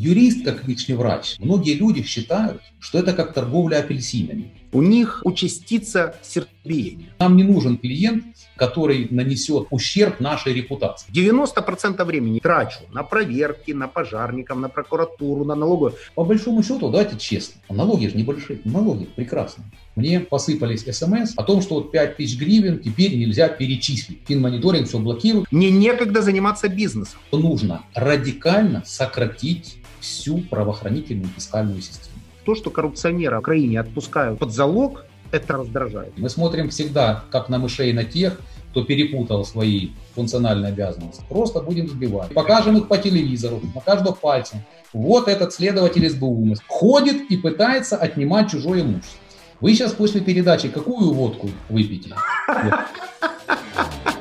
Юрист, как личный врач, многие люди считают, что это как торговля апельсинами. У них участится сердцебиение. Нам не нужен клиент, который нанесет ущерб нашей репутации. 90% времени трачу на проверки, на пожарников, на прокуратуру, на налоговую. По большому счету, давайте честно, налоги же небольшие, налоги прекрасные. Мне посыпались смс о том, что вот 5 тысяч гривен теперь нельзя перечислить. Финмониторинг все блокирует. Мне некогда заниматься бизнесом. Нужно радикально сократить всю правоохранительную фискальную систему. То, что коррупционеры в Украине отпускают под залог, это раздражает. Мы смотрим всегда, как на мышей, на тех, кто перепутал свои функциональные обязанности. Просто будем сбивать. Покажем их по телевизору, на каждого пальца. Вот этот следователь СБУ ходит и пытается отнимать чужое имущество. Вы сейчас после передачи какую водку выпьете?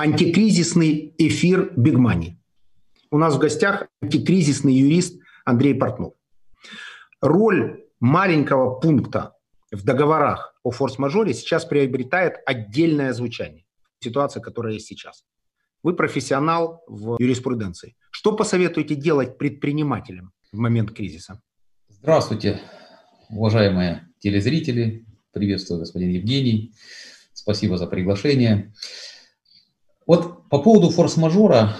антикризисный эфир Money. У нас в гостях антикризисный юрист Андрей Портнов. Роль маленького пункта в договорах о форс-мажоре сейчас приобретает отдельное звучание. Ситуация, которая есть сейчас. Вы профессионал в юриспруденции. Что посоветуете делать предпринимателям в момент кризиса? Здравствуйте, уважаемые телезрители. Приветствую, господин Евгений. Спасибо за приглашение. Вот по поводу форс-мажора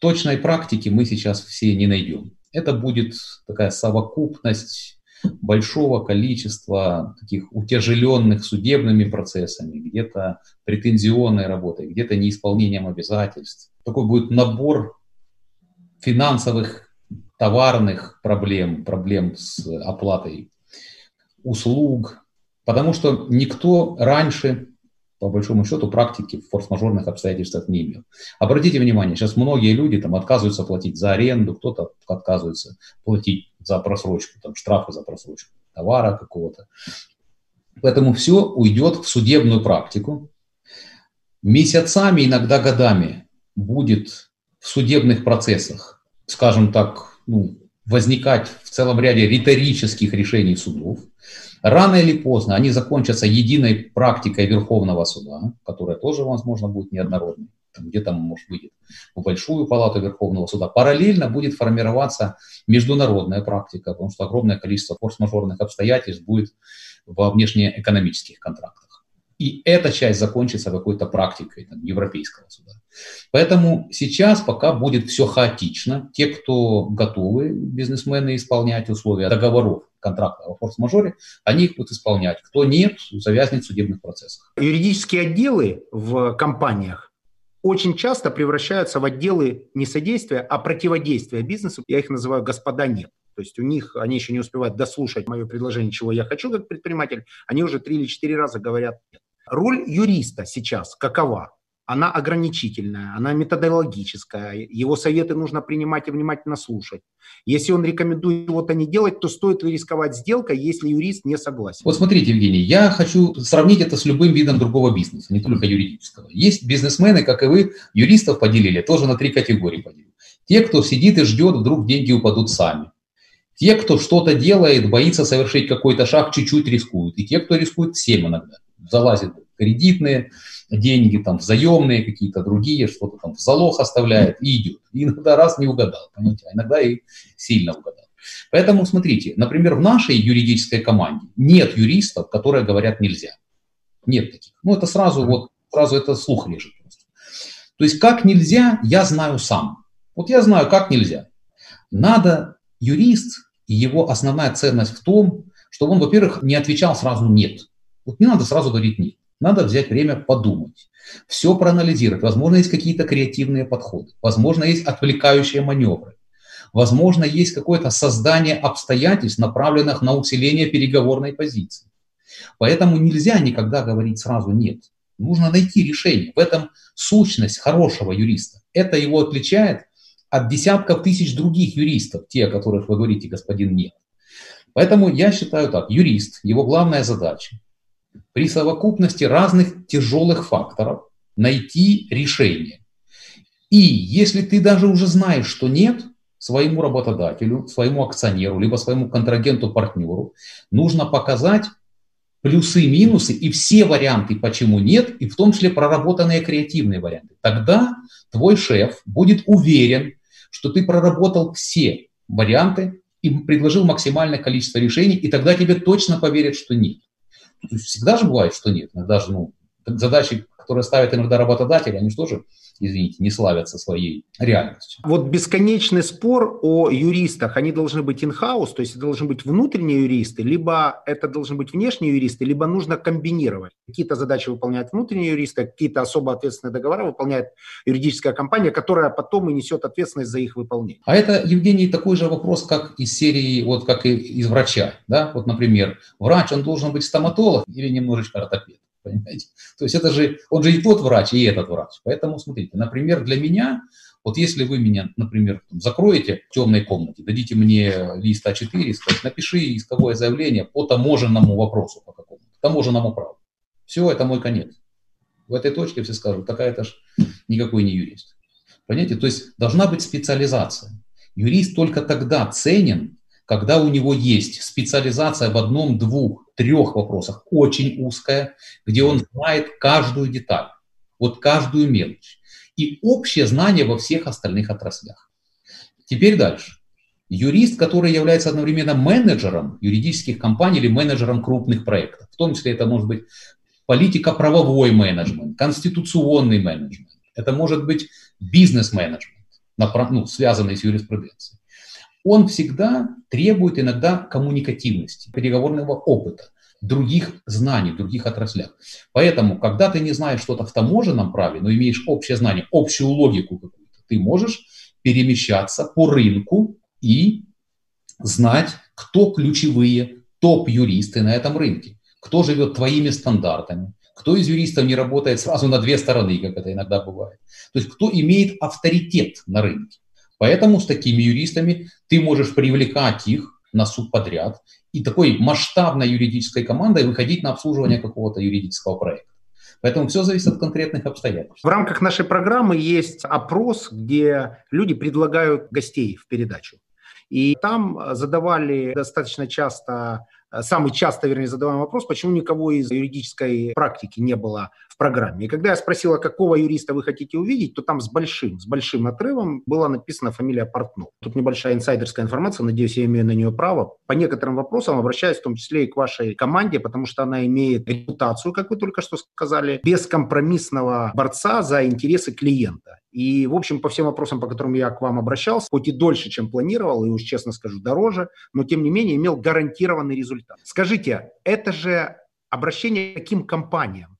точной практики мы сейчас все не найдем. Это будет такая совокупность большого количества таких утяжеленных судебными процессами, где-то претензионной работой, где-то неисполнением обязательств. Такой будет набор финансовых, товарных проблем, проблем с оплатой услуг, потому что никто раньше по большому счету, практики в форс-мажорных обстоятельствах не имел. Обратите внимание, сейчас многие люди там отказываются платить за аренду, кто-то отказывается платить за просрочку, там штрафы за просрочку товара какого-то. Поэтому все уйдет в судебную практику. Месяцами, иногда годами будет в судебных процессах, скажем так, ну, возникать в целом ряде риторических решений судов. Рано или поздно они закончатся единой практикой Верховного суда, которая тоже, возможно, будет неоднородной. Где там, может, выйдет в Большую палату Верховного суда. Параллельно будет формироваться международная практика, потому что огромное количество форс-мажорных обстоятельств будет во внешнеэкономических контрактах. И эта часть закончится какой-то практикой там, Европейского суда. Поэтому сейчас пока будет все хаотично. Те, кто готовы, бизнесмены, исполнять условия договоров контракта о форс-мажоре, они их будут исполнять. Кто нет, завязнет в судебных процессах. Юридические отделы в компаниях очень часто превращаются в отделы не содействия, а противодействия бизнесу. Я их называю «господа нет». То есть у них, они еще не успевают дослушать мое предложение, чего я хочу как предприниматель, они уже три или четыре раза говорят нет. Роль юриста сейчас какова? Она ограничительная, она методологическая, его советы нужно принимать и внимательно слушать. Если он рекомендует чего-то не делать, то стоит ли рисковать сделкой, если юрист не согласен? Вот смотрите, Евгений, я хочу сравнить это с любым видом другого бизнеса, не только юридического. Есть бизнесмены, как и вы, юристов поделили, тоже на три категории поделили. Те, кто сидит и ждет, вдруг деньги упадут сами. Те, кто что-то делает, боится совершить какой-то шаг, чуть-чуть рискуют. И те, кто рискует всем иногда залазит кредитные деньги, там, взаимные какие-то другие, что-то там в залог оставляет и идет. И иногда раз не угадал, понимаете, а иногда и сильно угадал. Поэтому смотрите, например, в нашей юридической команде нет юристов, которые говорят нельзя. Нет таких. Ну, это сразу вот, сразу это слух режет просто. То есть, как нельзя, я знаю сам. Вот я знаю, как нельзя. Надо юрист, и его основная ценность в том, что он, во-первых, не отвечал сразу «нет». Вот не надо сразу говорить «нет». Надо взять время подумать, все проанализировать. Возможно, есть какие-то креативные подходы, возможно, есть отвлекающие маневры, возможно, есть какое-то создание обстоятельств, направленных на усиление переговорной позиции. Поэтому нельзя никогда говорить сразу «нет». Нужно найти решение. В этом сущность хорошего юриста. это его отличает от десятков тысяч других юристов, те, о которых вы говорите, господин Нет. Поэтому я считаю так, юрист, его главная задача при совокупности разных тяжелых факторов найти решение. И если ты даже уже знаешь, что нет, своему работодателю, своему акционеру, либо своему контрагенту-партнеру нужно показать плюсы, минусы и все варианты, почему нет, и в том числе проработанные креативные варианты. Тогда твой шеф будет уверен, что ты проработал все варианты и предложил максимальное количество решений, и тогда тебе точно поверят, что нет. Всегда же бывает, что нет. Иногда же ну, задачи, которые ставят иногда работодатели, они же тоже извините, не славятся своей реальностью. Вот бесконечный спор о юристах, они должны быть in-house, то есть это должны быть внутренние юристы, либо это должны быть внешние юристы, либо нужно комбинировать. Какие-то задачи выполняют внутренние юристы, какие-то особо ответственные договора выполняет юридическая компания, которая потом и несет ответственность за их выполнение. А это, Евгений, такой же вопрос, как из серии, вот как и из врача. Да? Вот, например, врач, он должен быть стоматолог или немножечко ортопед. Понимаете? То есть это же, он же и тот врач, и этот врач. Поэтому смотрите, например, для меня, вот если вы меня, например, закроете в темной комнате, дадите мне лист А4 сказать, напиши исковое заявление по таможенному вопросу по какому-то, таможенному праву. Все, это мой конец. В этой точке все скажут, такая это ж никакой не юрист. Понимаете? То есть должна быть специализация. Юрист только тогда ценен, когда у него есть специализация в одном, двух, трех вопросах, очень узкая, где он знает каждую деталь, вот каждую мелочь, и общее знание во всех остальных отраслях. Теперь дальше. Юрист, который является одновременно менеджером юридических компаний или менеджером крупных проектов, в том числе это может быть политика-правовой менеджмент, конституционный менеджмент, это может быть бизнес-менеджмент, ну, связанный с юриспруденцией он всегда требует иногда коммуникативности, переговорного опыта, других знаний, других отраслях. Поэтому, когда ты не знаешь что-то в таможенном праве, но имеешь общее знание, общую логику какую-то, ты можешь перемещаться по рынку и знать, кто ключевые топ-юристы на этом рынке, кто живет твоими стандартами, кто из юристов не работает сразу на две стороны, как это иногда бывает. То есть кто имеет авторитет на рынке. Поэтому с такими юристами ты можешь привлекать их на суд подряд и такой масштабной юридической командой выходить на обслуживание какого-то юридического проекта. Поэтому все зависит от конкретных обстоятельств. В рамках нашей программы есть опрос, где люди предлагают гостей в передачу. И там задавали достаточно часто самый часто, вернее, задаваемый вопрос, почему никого из юридической практики не было программе. И когда я спросила, какого юриста вы хотите увидеть, то там с большим, с большим отрывом была написана фамилия Портнов. Тут небольшая инсайдерская информация, надеюсь, я имею на нее право. По некоторым вопросам обращаюсь в том числе и к вашей команде, потому что она имеет репутацию, как вы только что сказали, бескомпромиссного борца за интересы клиента. И, в общем, по всем вопросам, по которым я к вам обращался, хоть и дольше, чем планировал, и уж честно скажу, дороже, но, тем не менее, имел гарантированный результат. Скажите, это же обращение к каким компаниям?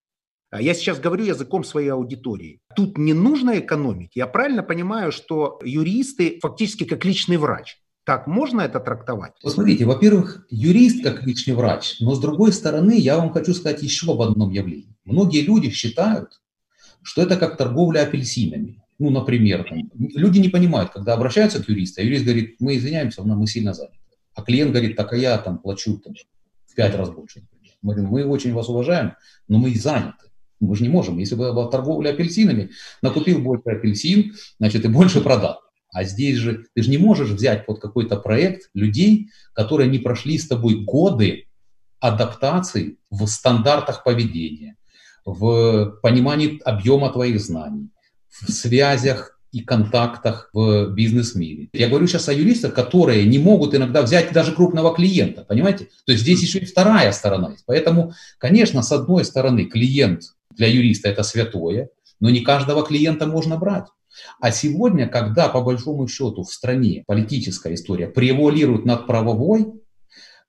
Я сейчас говорю языком своей аудитории. Тут не нужно экономить. Я правильно понимаю, что юристы фактически как личный врач. Так можно это трактовать? Посмотрите, во-первых, юрист как личный врач, но с другой стороны, я вам хочу сказать еще об одном явлении. Многие люди считают, что это как торговля апельсинами. Ну, например, там, люди не понимают, когда обращаются к юристу, а юрист говорит, мы извиняемся, мы сильно заняты. А клиент говорит, так а я там плачу там, в пять раз больше. Мы говорим, мы очень вас уважаем, но мы заняты. Мы же не можем. Если бы была торговля апельсинами, накупил больше апельсин, значит, и больше продал. А здесь же ты же не можешь взять под какой-то проект людей, которые не прошли с тобой годы адаптации в стандартах поведения, в понимании объема твоих знаний, в связях и контактах в бизнес-мире. Я говорю сейчас о юристах, которые не могут иногда взять даже крупного клиента, понимаете? То есть здесь еще и вторая сторона есть. Поэтому, конечно, с одной стороны, клиент для юриста это святое, но не каждого клиента можно брать. А сегодня, когда по большому счету в стране политическая история превуалирует над правовой,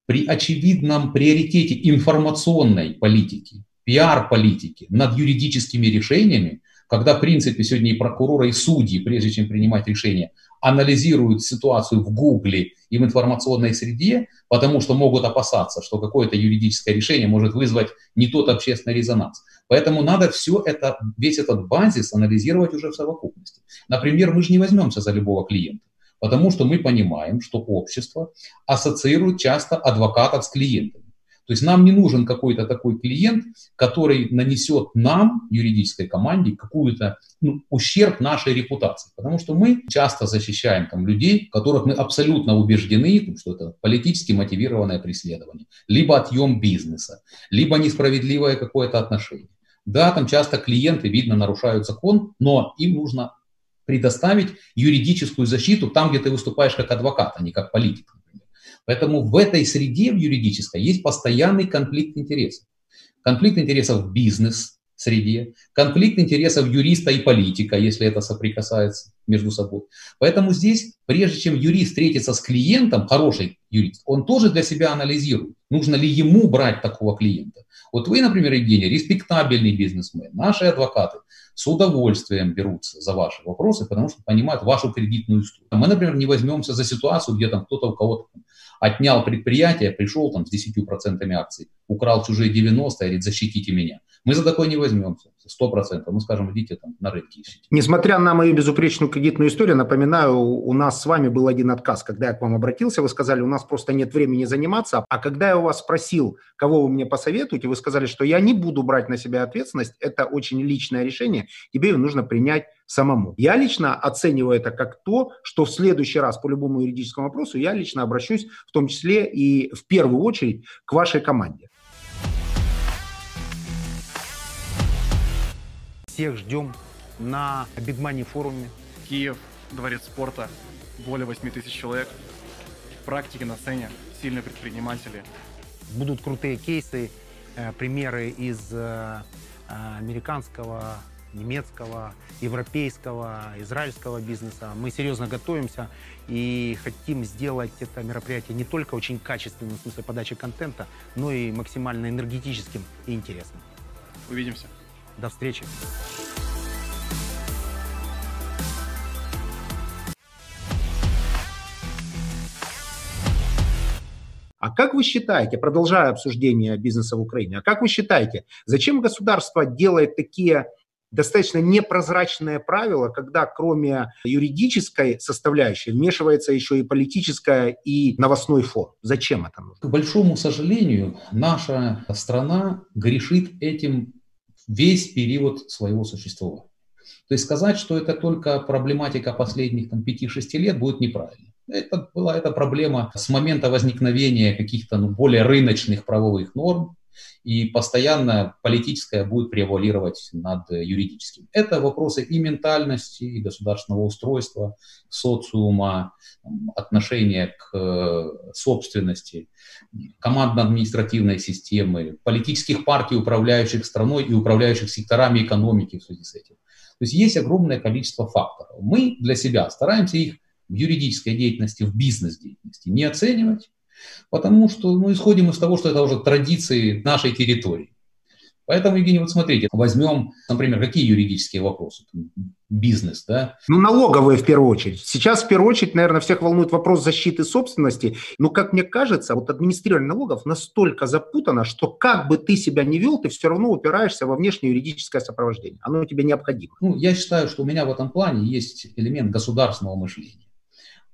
при очевидном приоритете информационной политики, пиар-политики над юридическими решениями, когда, в принципе, сегодня и прокуроры, и судьи, прежде чем принимать решение, анализируют ситуацию в Гугле и в информационной среде, потому что могут опасаться, что какое-то юридическое решение может вызвать не тот общественный резонанс. Поэтому надо все это, весь этот базис анализировать уже в совокупности. Например, мы же не возьмемся за любого клиента, потому что мы понимаем, что общество ассоциирует часто адвокатов с клиентами. То есть нам не нужен какой-то такой клиент, который нанесет нам, юридической команде, какую-то ну, ущерб нашей репутации. Потому что мы часто защищаем там, людей, которых мы абсолютно убеждены, что это политически мотивированное преследование, либо отъем бизнеса, либо несправедливое какое-то отношение. Да, там часто клиенты, видно, нарушают закон, но им нужно предоставить юридическую защиту там, где ты выступаешь как адвокат, а не как политик. Поэтому в этой среде, в юридической, есть постоянный конфликт интересов. Конфликт интересов в бизнес-среде, конфликт интересов юриста и политика, если это соприкасается между собой. Поэтому здесь, прежде чем юрист встретится с клиентом, хороший юрист, он тоже для себя анализирует, нужно ли ему брать такого клиента. Вот вы, например, Евгений, респектабельный бизнесмен, наши адвокаты с удовольствием берутся за ваши вопросы, потому что понимают вашу кредитную историю. Мы, например, не возьмемся за ситуацию, где там кто-то у кого-то отнял предприятие, пришел там с 10% акций, украл чужие 90 и говорит, защитите меня. Мы за такое не возьмемся, сто процентов. Мы скажем, идите там на рынке ищите. Несмотря на мою безупречную кредитную историю, напоминаю, у нас с вами был один отказ. Когда я к вам обратился, вы сказали, у нас просто нет времени заниматься. А когда я у вас спросил, кого вы мне посоветуете, вы сказали, что я не буду брать на себя ответственность, это очень личное решение, тебе его нужно принять самому. Я лично оцениваю это как то, что в следующий раз по любому юридическому вопросу я лично обращусь в том числе и в первую очередь к вашей команде. Всех ждем на Бигмани форуме. Киев, Дворец спорта, более 8 тысяч человек. Практики на сцене, сильные предприниматели. Будут крутые кейсы, э, примеры из э, американского немецкого, европейского, израильского бизнеса. Мы серьезно готовимся и хотим сделать это мероприятие не только очень качественным в смысле подачи контента, но и максимально энергетическим и интересным. Увидимся. До встречи. А как вы считаете, продолжая обсуждение бизнеса в Украине, а как вы считаете, зачем государство делает такие достаточно непрозрачное правило, когда кроме юридической составляющей вмешивается еще и политическая и новостной фон. Зачем это нужно? К большому сожалению, наша страна грешит этим весь период своего существования. То есть сказать, что это только проблематика последних там, 5-6 лет, будет неправильно. Это была эта проблема с момента возникновения каких-то ну, более рыночных правовых норм, и постоянно политическое будет превалировать над юридическим. Это вопросы и ментальности, и государственного устройства, социума, отношения к э, собственности, командно-административной системы, политических партий, управляющих страной и управляющих секторами экономики в связи с этим. То есть есть огромное количество факторов. Мы для себя стараемся их в юридической деятельности, в бизнес-деятельности не оценивать, Потому что мы ну, исходим из того, что это уже традиции нашей территории. Поэтому, Евгений, вот смотрите, возьмем, например, какие юридические вопросы? Бизнес, да? Ну, налоговые в первую очередь. Сейчас в первую очередь, наверное, всех волнует вопрос защиты собственности. Но, как мне кажется, вот администрирование налогов настолько запутано, что как бы ты себя не вел, ты все равно упираешься во внешнее юридическое сопровождение. Оно тебе необходимо. Ну, я считаю, что у меня в этом плане есть элемент государственного мышления.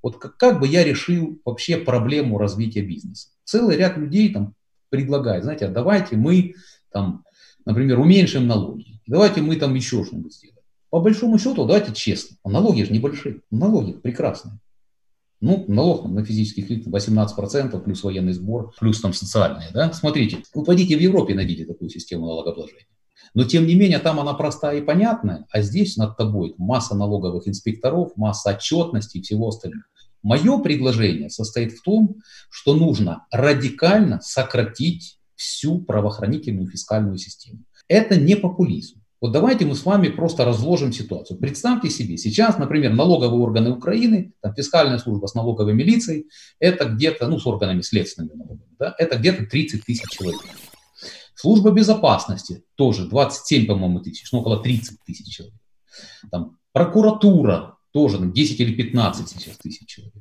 Вот как, как бы я решил вообще проблему развития бизнеса? Целый ряд людей там предлагает, знаете, а давайте мы там, например, уменьшим налоги, давайте мы там еще что-нибудь сделаем. По большому счету, давайте честно, а налоги же небольшие, налоги прекрасные. Ну, налог на физических лиц 18%, плюс военный сбор, плюс там социальные, да. Смотрите, вы пойдите в Европе найдите такую систему налогообложения. Но тем не менее там она простая и понятная, а здесь над тобой масса налоговых инспекторов, масса отчетности и всего остального. Мое предложение состоит в том, что нужно радикально сократить всю правоохранительную фискальную систему. Это не популизм. Вот давайте мы с вами просто разложим ситуацию. Представьте себе, сейчас, например, налоговые органы Украины, там, фискальная служба с налоговой милицией, это где-то, ну, с органами следственными налогами, да, это где-то 30 тысяч человек. Служба безопасности тоже 27, по-моему, тысяч, ну, около 30 тысяч человек. Там прокуратура тоже 10 или 15 сейчас тысяч человек.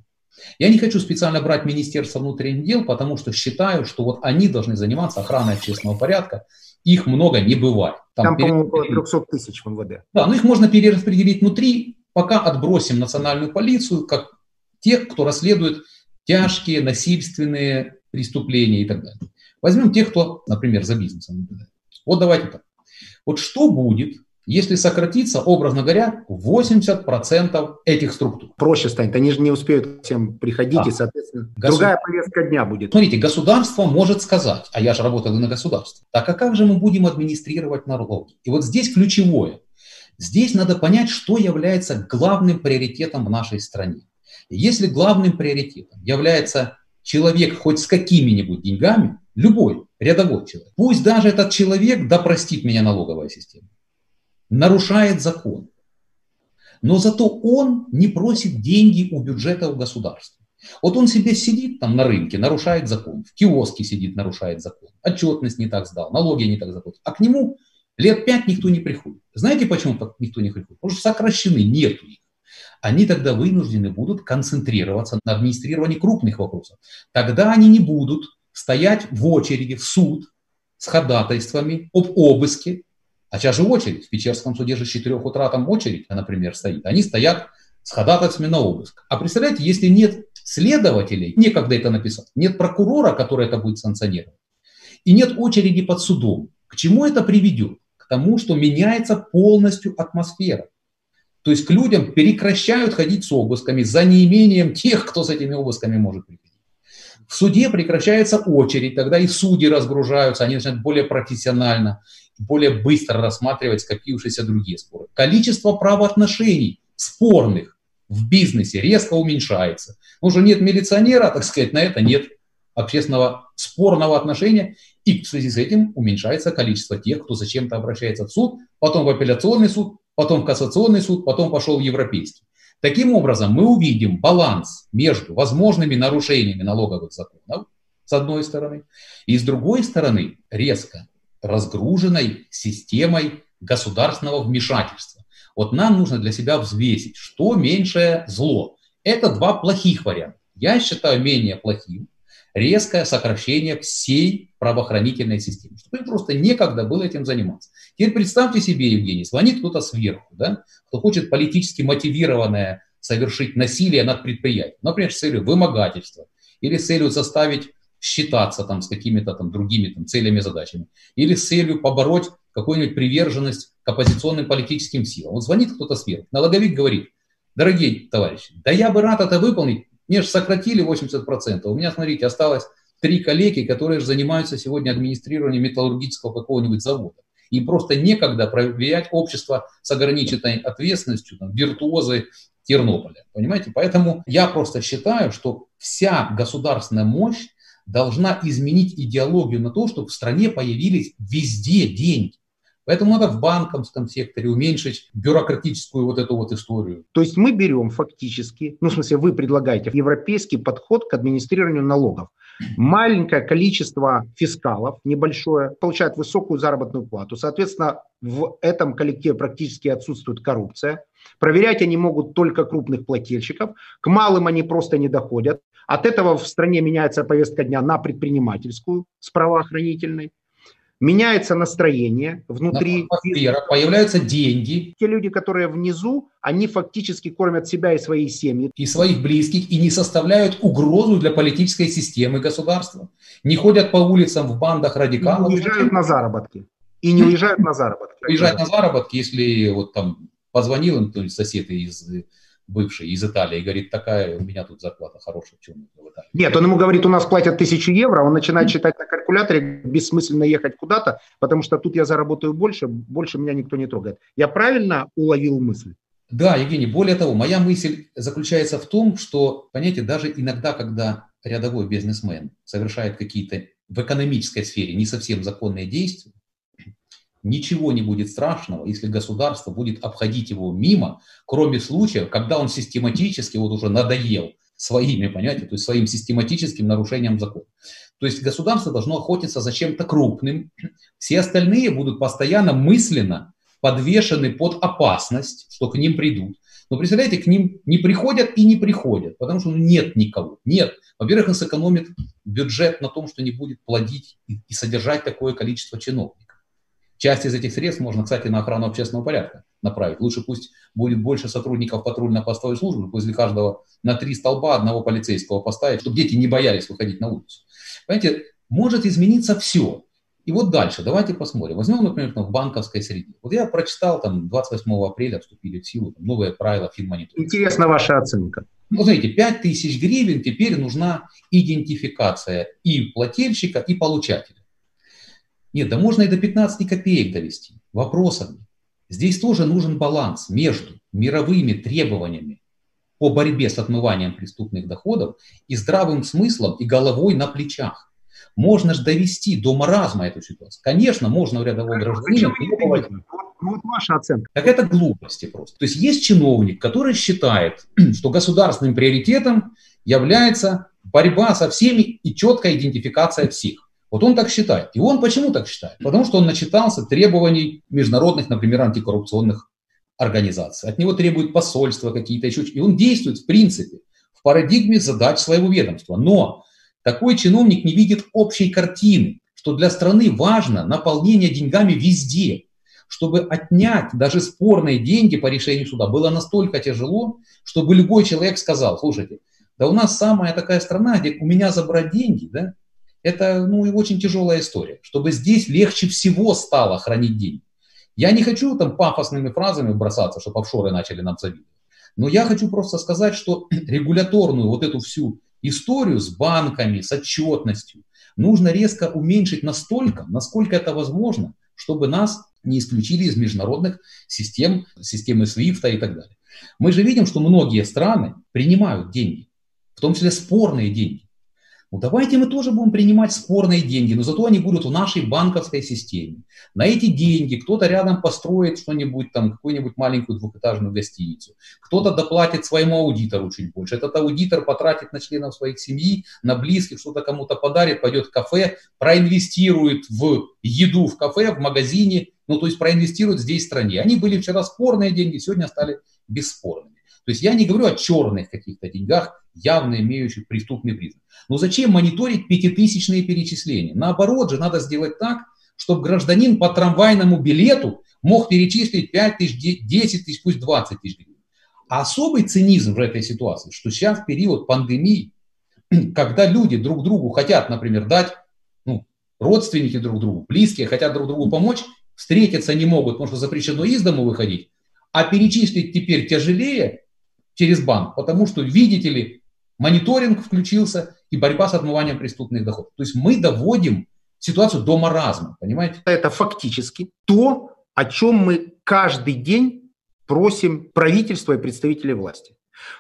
Я не хочу специально брать Министерство внутренних дел, потому что считаю, что вот они должны заниматься охраной общественного порядка. Их много не бывает. Там, Там по-моему, около 300 тысяч в МВД. Да, но их можно перераспределить внутри, пока отбросим национальную полицию, как тех, кто расследует тяжкие насильственные преступления и так далее. Возьмем тех, кто, например, за бизнесом наблюдает. Вот давайте так. Вот что будет, если сократится, образно говоря, 80% этих структур. Проще станет, они же не успеют всем приходить, да. и, соответственно, Государ... другая повестка дня будет. Смотрите, государство может сказать, а я же работал и на государстве, так а как же мы будем администрировать налоги? И вот здесь ключевое. Здесь надо понять, что является главным приоритетом в нашей стране. Если главным приоритетом является человек хоть с какими-нибудь деньгами, любой рядовой человек, пусть даже этот человек, да простит меня налоговая система, нарушает закон. Но зато он не просит деньги у бюджета у государства. Вот он себе сидит там на рынке, нарушает закон, в киоске сидит, нарушает закон, отчетность не так сдал, налоги не так заплатил. А к нему лет пять никто не приходит. Знаете, почему никто не приходит? Потому что сокращены, нету их. Они тогда вынуждены будут концентрироваться на администрировании крупных вопросов. Тогда они не будут стоять в очереди в суд с ходатайствами об обыске а сейчас же очередь. В Печерском суде же с 4 утра там очередь, например, стоит. Они стоят с ходатайствами на обыск. А представляете, если нет следователей, некогда это написать, нет прокурора, который это будет санкционировать, и нет очереди под судом, к чему это приведет? К тому, что меняется полностью атмосфера. То есть к людям прекращают ходить с обысками за неимением тех, кто с этими обысками может приходить. В суде прекращается очередь, тогда и судьи разгружаются, они начинают более профессионально более быстро рассматривать скопившиеся другие споры. Количество правоотношений спорных в бизнесе резко уменьшается. Уже нет милиционера, так сказать, на это нет общественного спорного отношения, и в связи с этим уменьшается количество тех, кто зачем-то обращается в суд, потом в апелляционный суд, потом в кассационный суд, потом пошел в европейский. Таким образом, мы увидим баланс между возможными нарушениями налоговых законов, с одной стороны, и с другой стороны, резко разгруженной системой государственного вмешательства. Вот нам нужно для себя взвесить, что меньшее зло. Это два плохих варианта. Я считаю менее плохим резкое сокращение всей правоохранительной системы. Чтобы просто некогда было этим заниматься. Теперь представьте себе, Евгений, звонит кто-то сверху, да, кто хочет политически мотивированное совершить насилие над предприятием, например, с целью вымогательства или с целью заставить считаться там с какими-то там другими там целями, задачами, или с целью побороть какую-нибудь приверженность к оппозиционным политическим силам. Вот звонит кто-то сверху, налоговик говорит, дорогие товарищи, да я бы рад это выполнить, мне же сократили 80%, у меня, смотрите, осталось три коллеги, которые же занимаются сегодня администрированием металлургического какого-нибудь завода. Им просто некогда проверять общество с ограниченной ответственностью, там, виртуозы Тернополя. Понимаете? Поэтому я просто считаю, что вся государственная мощь должна изменить идеологию на то, чтобы в стране появились везде деньги. Поэтому надо в банковском секторе уменьшить бюрократическую вот эту вот историю. То есть мы берем фактически, ну в смысле вы предлагаете европейский подход к администрированию налогов. Маленькое количество фискалов, небольшое, получают высокую заработную плату. Соответственно, в этом коллективе практически отсутствует коррупция. Проверять они могут только крупных плательщиков. К малым они просто не доходят. От этого в стране меняется повестка дня на предпринимательскую с правоохранительной. Меняется настроение внутри. Атмосфера, появляются деньги. Те люди, которые внизу, они фактически кормят себя и свои семьи. И своих близких, и не составляют угрозу для политической системы государства. Не ходят по улицам в бандах радикалов. И не уезжают на заработки. И не уезжают на заработки. Уезжать на заработки, если вот там позвонил им, то есть сосед из бывший из Италии, говорит, такая у меня тут зарплата хорошая, чем в Италии. Нет, он ему говорит, у нас платят тысячу евро, он начинает считать на калькуляторе, бессмысленно ехать куда-то, потому что тут я заработаю больше, больше меня никто не трогает. Я правильно уловил мысль? Да, Евгений, более того, моя мысль заключается в том, что, понимаете, даже иногда, когда рядовой бизнесмен совершает какие-то в экономической сфере не совсем законные действия, ничего не будет страшного, если государство будет обходить его мимо, кроме случаев, когда он систематически вот уже надоел своими, понимаете, то есть своим систематическим нарушением закона. То есть государство должно охотиться за чем-то крупным, все остальные будут постоянно мысленно подвешены под опасность, что к ним придут. Но представляете, к ним не приходят и не приходят, потому что ну, нет никого. Нет. Во-первых, он сэкономит бюджет на том, что не будет плодить и содержать такое количество чиновников. Часть из этих средств можно, кстати, на охрану общественного порядка направить. Лучше пусть будет больше сотрудников патрульно-постовой службы, после каждого на три столба одного полицейского поставить, чтобы дети не боялись выходить на улицу. Понимаете, может измениться все. И вот дальше, давайте посмотрим. Возьмем, например, в банковской среде. Вот я прочитал, там 28 апреля вступили в силу там, новые правила финмониторинга. Интересна ваша оценка. Ну, смотрите, 5 тысяч гривен теперь нужна идентификация и плательщика, и получателя. Нет, да можно и до 15 копеек довести вопросами. Здесь тоже нужен баланс между мировыми требованиями по борьбе с отмыванием преступных доходов и здравым смыслом и головой на плечах. Можно же довести до маразма эту ситуацию. Конечно, можно у рядового гражданина требовать... Ну, вот ваша оценка. Так это глупости просто. То есть есть чиновник, который считает, что государственным приоритетом является борьба со всеми и четкая идентификация всех. Вот он так считает. И он почему так считает? Потому что он начитался требований международных, например, антикоррупционных организаций. От него требуют посольства какие-то еще. И он действует, в принципе, в парадигме задач своего ведомства. Но такой чиновник не видит общей картины, что для страны важно наполнение деньгами везде. Чтобы отнять даже спорные деньги по решению суда было настолько тяжело, чтобы любой человек сказал, слушайте, да у нас самая такая страна, где у меня забрать деньги, да, это ну, и очень тяжелая история. Чтобы здесь легче всего стало хранить деньги. Я не хочу там пафосными фразами бросаться, чтобы офшоры начали нам завидовать. Но я хочу просто сказать, что регуляторную вот эту всю историю с банками, с отчетностью нужно резко уменьшить настолько, насколько это возможно, чтобы нас не исключили из международных систем, системы SWIFT и так далее. Мы же видим, что многие страны принимают деньги, в том числе спорные деньги. Ну давайте мы тоже будем принимать спорные деньги, но зато они будут в нашей банковской системе. На эти деньги кто-то рядом построит что-нибудь там, какую-нибудь маленькую двухэтажную гостиницу. Кто-то доплатит своему аудитору чуть больше. Этот аудитор потратит на членов своих семьи, на близких, что-то кому-то подарит, пойдет в кафе, проинвестирует в еду в кафе, в магазине, ну то есть проинвестирует здесь в стране. Они были вчера спорные деньги, сегодня стали бесспорными. То есть я не говорю о черных каких-то деньгах, явно имеющих преступный признак. Но зачем мониторить пятитысячные перечисления? Наоборот же, надо сделать так, чтобы гражданин по трамвайному билету мог перечислить 5 тысяч, 10 тысяч, пусть 20 тысяч гривен. А особый цинизм в этой ситуации, что сейчас в период пандемии, когда люди друг другу хотят, например, дать, ну, родственники друг другу, близкие хотят друг другу помочь, встретиться не могут, потому что запрещено из дома выходить, а перечислить теперь тяжелее, через банк, потому что, видите ли, мониторинг включился и борьба с отмыванием преступных доходов. То есть мы доводим ситуацию до маразма, понимаете? Это фактически то, о чем мы каждый день просим правительства и представителей власти.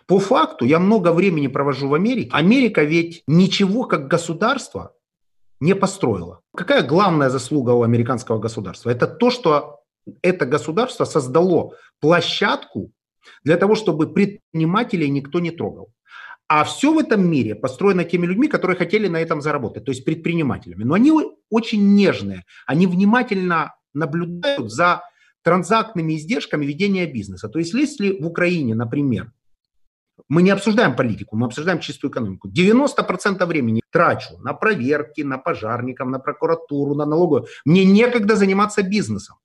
По факту, я много времени провожу в Америке. Америка ведь ничего как государство не построила. Какая главная заслуга у американского государства? Это то, что это государство создало площадку для того, чтобы предпринимателей никто не трогал. А все в этом мире построено теми людьми, которые хотели на этом заработать, то есть предпринимателями. Но они очень нежные, они внимательно наблюдают за транзактными издержками ведения бизнеса. То есть если в Украине, например, мы не обсуждаем политику, мы обсуждаем чистую экономику. 90% времени трачу на проверки, на пожарников, на прокуратуру, на налоговую. Мне некогда заниматься бизнесом.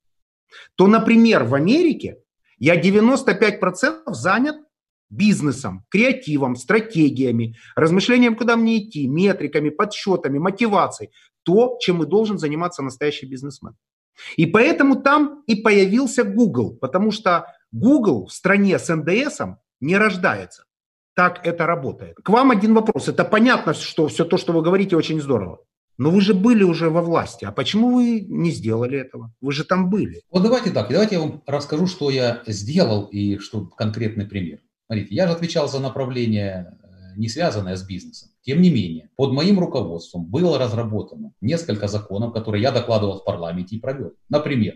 То, например, в Америке я 95% занят бизнесом, креативом, стратегиями, размышлением, куда мне идти, метриками, подсчетами, мотивацией. То, чем и должен заниматься настоящий бизнесмен. И поэтому там и появился Google, потому что Google в стране с НДСом не рождается. Так это работает. К вам один вопрос. Это понятно, что все то, что вы говорите, очень здорово. Но вы же были уже во власти. А почему вы не сделали этого? Вы же там были. Вот давайте так. Давайте я вам расскажу, что я сделал и что конкретный пример. Смотрите, я же отвечал за направление, э, не связанное с бизнесом. Тем не менее, под моим руководством было разработано несколько законов, которые я докладывал в парламенте и провел. Например,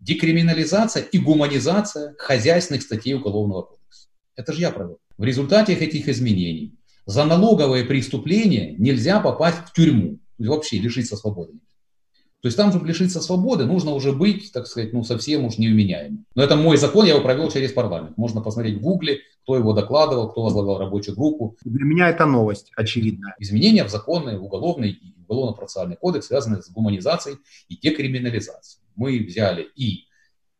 декриминализация и гуманизация хозяйственных статей Уголовного кодекса. Это же я провел. В результате этих изменений за налоговые преступления нельзя попасть в тюрьму вообще лишиться свободы. То есть там, чтобы лишиться свободы, нужно уже быть, так сказать, ну, совсем уж невменяемым. Но это мой закон, я его провел через парламент. Можно посмотреть в Гугле, кто его докладывал, кто возглавлял рабочую группу. Для меня это новость, очевидно. Изменения в законы, в уголовный и уголовно-процессуальный кодекс связаны с гуманизацией и декриминализацией. Мы взяли и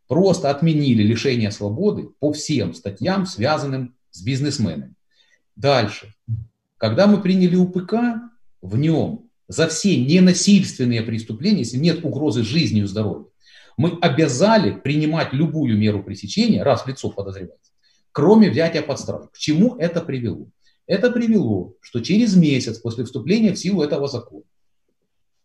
просто отменили лишение свободы по всем статьям, связанным с бизнесменами. Дальше. Когда мы приняли УПК, в нем за все ненасильственные преступления, если нет угрозы жизни и здоровью, мы обязали принимать любую меру пресечения, раз лицо подозревается, кроме взятия под стражу. К чему это привело? Это привело, что через месяц после вступления в силу этого закона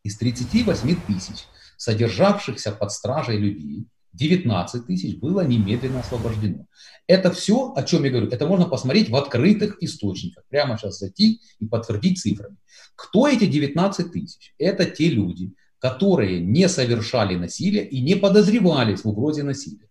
из 38 тысяч содержавшихся под стражей людей 19 тысяч было немедленно освобождено. Это все, о чем я говорю, это можно посмотреть в открытых источниках. Прямо сейчас зайти и подтвердить цифрами. Кто эти 19 тысяч? Это те люди, которые не совершали насилие и не подозревались в угрозе насилия.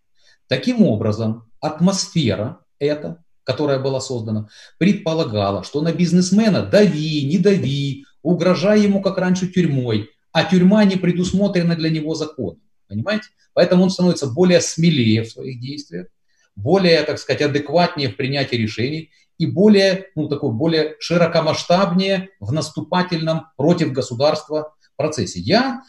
Таким образом, атмосфера эта, которая была создана, предполагала, что на бизнесмена дави, не дави, угрожай ему как раньше тюрьмой, а тюрьма не предусмотрена для него законом. Понимаете? Поэтому он становится более смелее в своих действиях, более, так сказать, адекватнее в принятии решений и более, ну, такой, более широкомасштабнее в наступательном против государства процессе. Я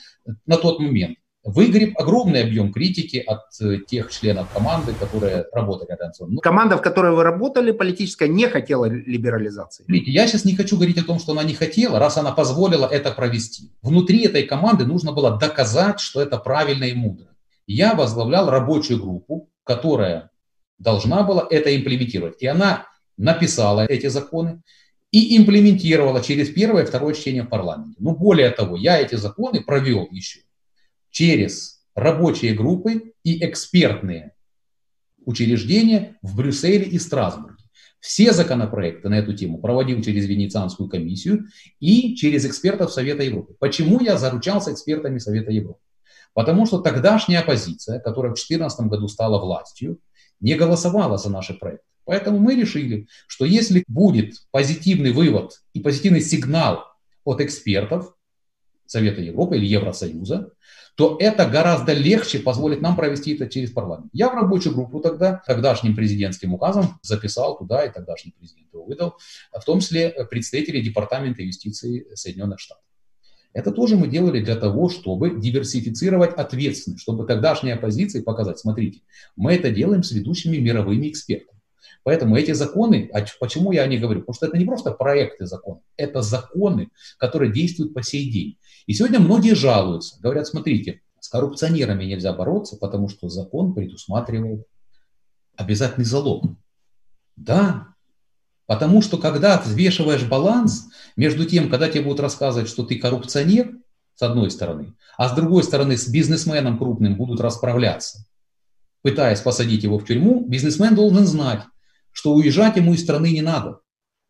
на тот момент выгреб огромный объем критики от э, тех членов команды, которые работали рядом ну, Команда, в которой вы работали, политическая, не хотела либерализации. Я сейчас не хочу говорить о том, что она не хотела, раз она позволила это провести. Внутри этой команды нужно было доказать, что это правильно и мудро. Я возглавлял рабочую группу, которая должна была это имплементировать. И она написала эти законы и имплементировала через первое и второе чтение в парламенте. Но более того, я эти законы провел еще через рабочие группы и экспертные учреждения в Брюсселе и Страсбурге. Все законопроекты на эту тему проводил через Венецианскую комиссию и через экспертов Совета Европы. Почему я заручался экспертами Совета Европы? Потому что тогдашняя оппозиция, которая в 2014 году стала властью, не голосовала за наши проекты. Поэтому мы решили, что если будет позитивный вывод и позитивный сигнал от экспертов Совета Европы или Евросоюза, то это гораздо легче позволит нам провести это через парламент. Я в рабочую группу тогда, тогдашним президентским указом записал туда, и тогдашний президент его выдал, в том числе представители Департамента юстиции Соединенных Штатов. Это тоже мы делали для того, чтобы диверсифицировать ответственность, чтобы тогдашней оппозиции показать, смотрите, мы это делаем с ведущими мировыми экспертами. Поэтому эти законы, почему я о них говорю? Потому что это не просто проекты законов, это законы, которые действуют по сей день. И сегодня многие жалуются, говорят, смотрите, с коррупционерами нельзя бороться, потому что закон предусматривает обязательный залог. Да, потому что когда взвешиваешь баланс между тем, когда тебе будут рассказывать, что ты коррупционер, с одной стороны, а с другой стороны с бизнесменом крупным будут расправляться, пытаясь посадить его в тюрьму, бизнесмен должен знать, что уезжать ему из страны не надо.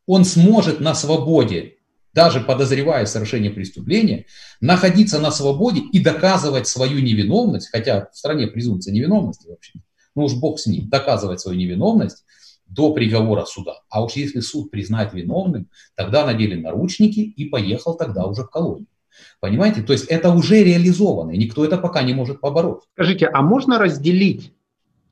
Он сможет на свободе даже подозревая совершение преступления, находиться на свободе и доказывать свою невиновность, хотя в стране презумпция невиновности вообще, ну уж бог с ним, доказывать свою невиновность до приговора суда. А уж если суд признает виновным, тогда надели наручники и поехал тогда уже в колонию. Понимаете? То есть это уже реализовано, и никто это пока не может побороть. Скажите, а можно разделить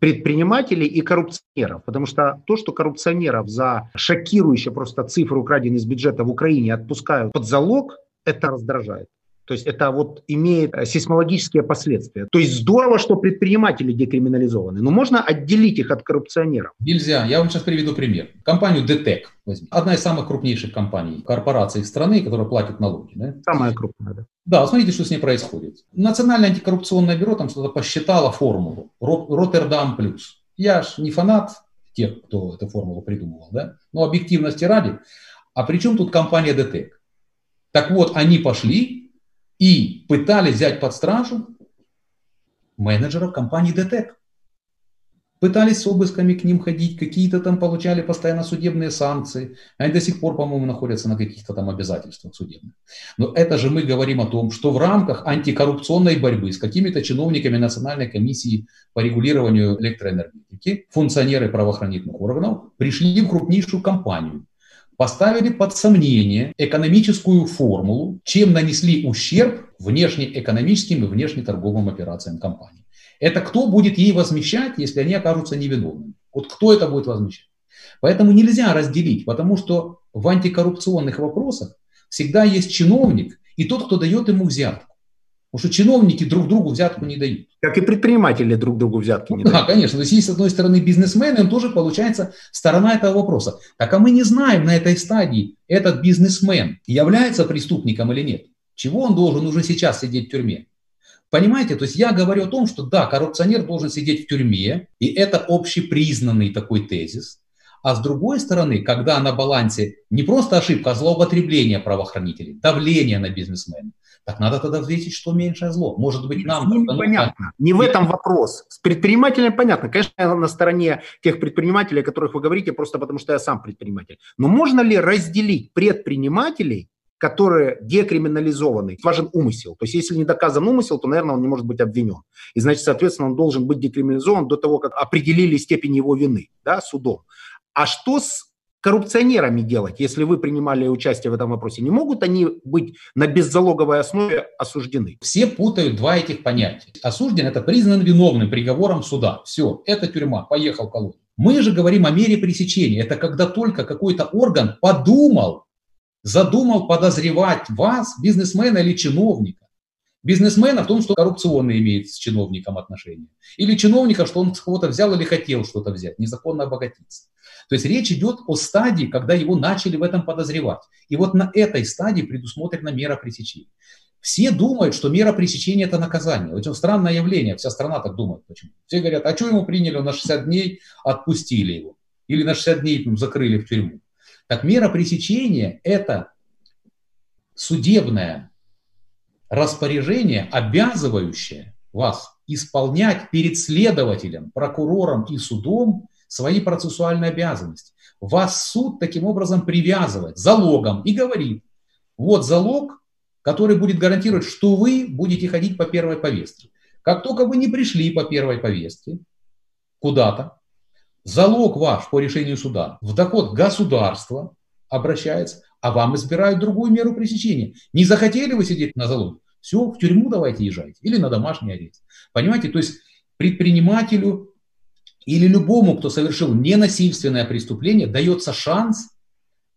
предпринимателей и коррупционеров. Потому что то, что коррупционеров за шокирующие просто цифры, украденные из бюджета в Украине, отпускают под залог, это раздражает. То есть это вот имеет э, сейсмологические последствия. То есть здорово, что предприниматели декриминализованы, но можно отделить их от коррупционеров. Нельзя. Я вам сейчас приведу пример. Компанию ДТЭК возьми. Одна из самых крупнейших компаний, корпораций страны, которая платит налоги. Да? Самая крупная, да. Да, смотрите, что с ней происходит. Национальное антикоррупционное бюро там что-то посчитало формулу. Роттердам плюс. Я ж не фанат тех, кто эту формулу придумывал, да? Но объективности ради. А при чем тут компания ДТЭК? Так вот, они пошли и пытались взять под стражу менеджеров компании ДТЭК. Пытались с обысками к ним ходить, какие-то там получали постоянно судебные санкции. Они до сих пор, по-моему, находятся на каких-то там обязательствах судебных. Но это же мы говорим о том, что в рамках антикоррупционной борьбы с какими-то чиновниками Национальной комиссии по регулированию электроэнергетики функционеры правоохранительных органов пришли в крупнейшую компанию поставили под сомнение экономическую формулу, чем нанесли ущерб внешнеэкономическим и внешнеторговым операциям компании. Это кто будет ей возмещать, если они окажутся невиновными? Вот кто это будет возмещать? Поэтому нельзя разделить, потому что в антикоррупционных вопросах всегда есть чиновник и тот, кто дает ему взятку. Потому что чиновники друг другу взятку не дают. Как и предприниматели друг другу взятки не да, дают. Да, конечно. То есть, есть, с одной стороны, бизнесмены, он тоже получается сторона этого вопроса. Так а мы не знаем на этой стадии, этот бизнесмен является преступником или нет. Чего он должен уже сейчас сидеть в тюрьме? Понимаете, то есть я говорю о том, что да, коррупционер должен сидеть в тюрьме, и это общепризнанный такой тезис. А с другой стороны, когда на балансе не просто ошибка, а злоупотребление правоохранителей, давление на бизнесмена, так надо тогда взвесить, что меньшее зло. Может быть, нам... Не понятно. Не в этом вопрос. С предпринимателями понятно. Конечно, я на стороне тех предпринимателей, о которых вы говорите, просто потому что я сам предприниматель. Но можно ли разделить предпринимателей которые декриминализованы. Важен умысел. То есть, если не доказан умысел, то, наверное, он не может быть обвинен. И, значит, соответственно, он должен быть декриминализован до того, как определили степень его вины да, судом. А что с коррупционерами делать, если вы принимали участие в этом вопросе? Не могут они быть на беззалоговой основе осуждены? Все путают два этих понятия. Осужден – это признан виновным приговором суда. Все, это тюрьма, поехал в колонию. Мы же говорим о мере пресечения. Это когда только какой-то орган подумал, задумал подозревать вас, бизнесмена или чиновника. Бизнесмена в том, что коррупционно имеет с чиновником отношения. Или чиновника, что он кого-то взял или хотел что-то взять, незаконно обогатиться. То есть речь идет о стадии, когда его начали в этом подозревать. И вот на этой стадии предусмотрена мера пресечения. Все думают, что мера пресечения – это наказание. Это странное явление, вся страна так думает. Почему? Все говорят, а что ему приняли на 60 дней, отпустили его. Или на 60 дней закрыли в тюрьму. Так мера пресечения – это судебное распоряжение, обязывающее вас исполнять перед следователем, прокурором и судом свои процессуальные обязанности. Вас суд таким образом привязывает залогом и говорит, вот залог, который будет гарантировать, что вы будете ходить по первой повестке. Как только вы не пришли по первой повестке куда-то, залог ваш по решению суда в доход государства обращается, а вам избирают другую меру пресечения. Не захотели вы сидеть на залоге? Все, в тюрьму давайте езжайте или на домашний арест. Понимаете, то есть предпринимателю или любому, кто совершил ненасильственное преступление, дается шанс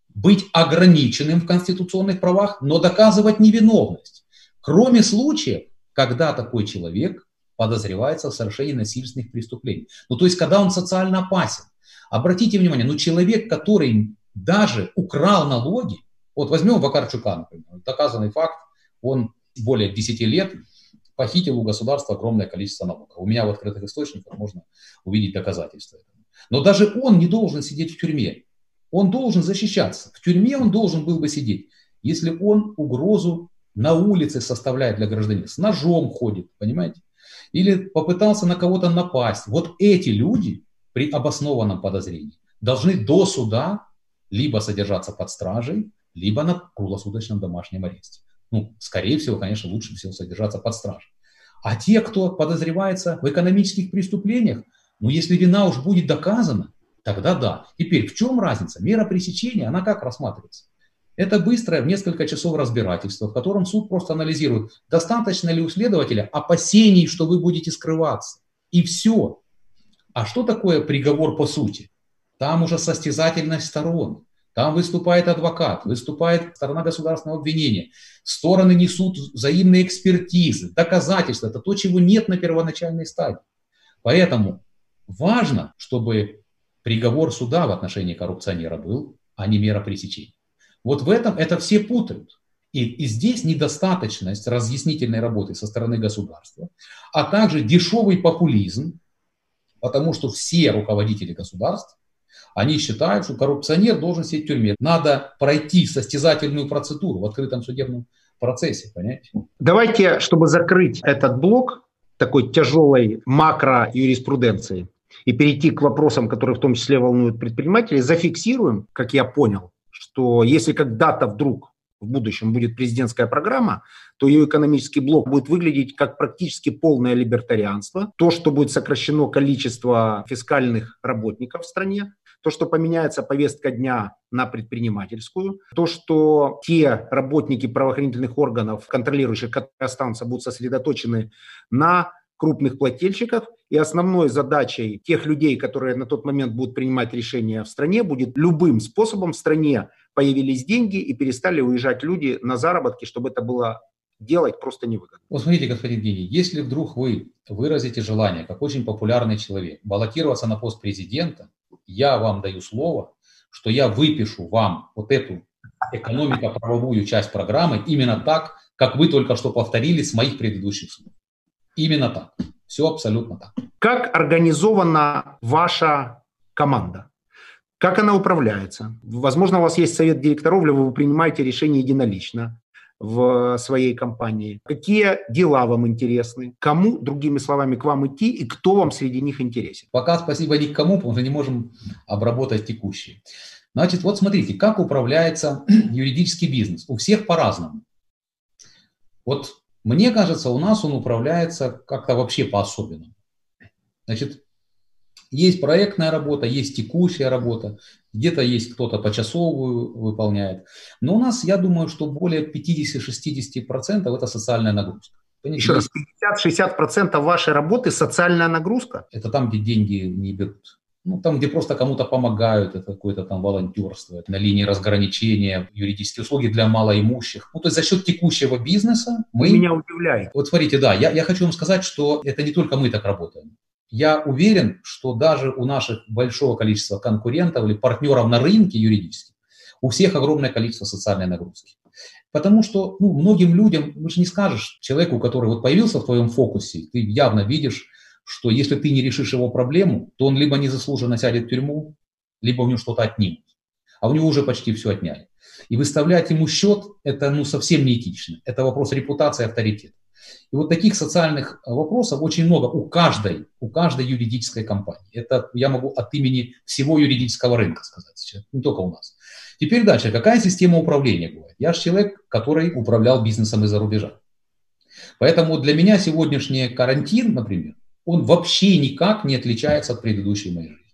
быть ограниченным в конституционных правах, но доказывать невиновность. Кроме случаев, когда такой человек подозревается в совершении насильственных преступлений. Ну, то есть, когда он социально опасен. Обратите внимание, ну, человек, который даже украл налоги, вот возьмем Вакарчука, например, доказанный факт, он более 10 лет похитил у государства огромное количество налогов. У меня в открытых источниках можно увидеть доказательства этого. Но даже он не должен сидеть в тюрьме. Он должен защищаться. В тюрьме он должен был бы сидеть, если он угрозу на улице составляет для гражданина, с ножом ходит, понимаете? Или попытался на кого-то напасть. Вот эти люди при обоснованном подозрении должны до суда либо содержаться под стражей, либо на круглосуточном домашнем аресте. Ну, скорее всего, конечно, лучше всего содержаться под стражей. А те, кто подозревается в экономических преступлениях, ну, если вина уж будет доказана, тогда да. Теперь, в чем разница? Мера пресечения, она как рассматривается? Это быстрое в несколько часов разбирательство, в котором суд просто анализирует, достаточно ли у следователя опасений, что вы будете скрываться. И все. А что такое приговор по сути? Там уже состязательность сторон. Там выступает адвокат, выступает сторона государственного обвинения. Стороны несут взаимные экспертизы, доказательства. Это то, чего нет на первоначальной стадии. Поэтому важно, чтобы приговор суда в отношении коррупционера был, а не мера пресечения. Вот в этом это все путают. И, и здесь недостаточность разъяснительной работы со стороны государства, а также дешевый популизм, потому что все руководители государств они считают, что коррупционер должен сидеть в тюрьме. Надо пройти состязательную процедуру в открытом судебном процессе, понимаете? Давайте, чтобы закрыть этот блок такой тяжелой макро-юриспруденции и перейти к вопросам, которые в том числе волнуют предпринимателей, зафиксируем, как я понял, что если когда-то вдруг в будущем будет президентская программа, то ее экономический блок будет выглядеть как практически полное либертарианство. То, что будет сокращено количество фискальных работников в стране, то, что поменяется повестка дня на предпринимательскую, то, что те работники правоохранительных органов, контролирующих, которые останутся, будут сосредоточены на крупных плательщиках. И основной задачей тех людей, которые на тот момент будут принимать решения в стране, будет любым способом в стране появились деньги и перестали уезжать люди на заработки, чтобы это было делать просто невыгодно. Вот смотрите, господин Евгений, если вдруг вы выразите желание, как очень популярный человек, баллотироваться на пост президента, я вам даю слово, что я выпишу вам вот эту экономико-правовую часть программы именно так, как вы только что повторили с моих предыдущих слов. Именно так. Все абсолютно так. Как организована ваша команда? Как она управляется? Возможно, у вас есть совет директоров, или вы принимаете решения единолично в своей компании. Какие дела вам интересны? Кому, другими словами, к вам идти и кто вам среди них интересен? Пока спасибо никому, потому что не можем обработать текущие. Значит, вот смотрите, как управляется юридический бизнес. У всех по-разному. Вот мне кажется, у нас он управляется как-то вообще по-особенному. Значит, есть проектная работа, есть текущая работа, где-то есть кто-то почасовую выполняет. Но у нас, я думаю, что более 50-60% это социальная нагрузка. Еще раз, 50-60% вашей работы социальная нагрузка? Это там, где деньги не берут. Ну, там, где просто кому-то помогают, это какое-то там волонтерство, это на линии разграничения, юридические услуги для малоимущих. Ну, то есть за счет текущего бизнеса мы... Меня удивляет. Вот смотрите, да, я, я хочу вам сказать, что это не только мы так работаем. Я уверен, что даже у наших большого количества конкурентов или партнеров на рынке юридических, у всех огромное количество социальной нагрузки. Потому что ну, многим людям, вы же не скажешь человеку, который вот появился в твоем фокусе, ты явно видишь, что если ты не решишь его проблему, то он либо незаслуженно сядет в тюрьму, либо у него что-то отнимут. А у него уже почти все отняли. И выставлять ему счет – это ну, совсем неэтично. Это вопрос репутации авторитета. И вот таких социальных вопросов очень много у каждой, у каждой юридической компании. Это я могу от имени всего юридического рынка сказать сейчас, не только у нас. Теперь дальше. Какая система управления бывает? Я же человек, который управлял бизнесом из-за рубежа. Поэтому для меня сегодняшний карантин, например, он вообще никак не отличается от предыдущей моей жизни.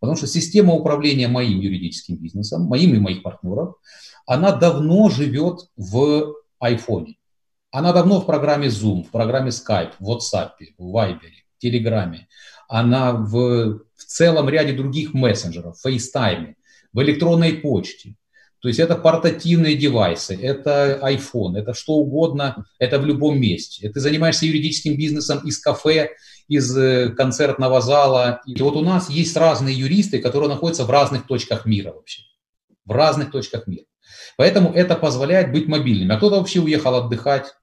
Потому что система управления моим юридическим бизнесом, моим и моих партнеров, она давно живет в айфоне. Она давно в программе Zoom, в программе Skype, в WhatsApp, в Viber, в Telegram. Она в, в целом ряде других мессенджеров, в FaceTime, в электронной почте. То есть это портативные девайсы, это iPhone, это что угодно, это в любом месте. Ты занимаешься юридическим бизнесом из кафе, из э, концертного зала. И вот у нас есть разные юристы, которые находятся в разных точках мира вообще. В разных точках мира. Поэтому это позволяет быть мобильным. А кто-то вообще уехал отдыхать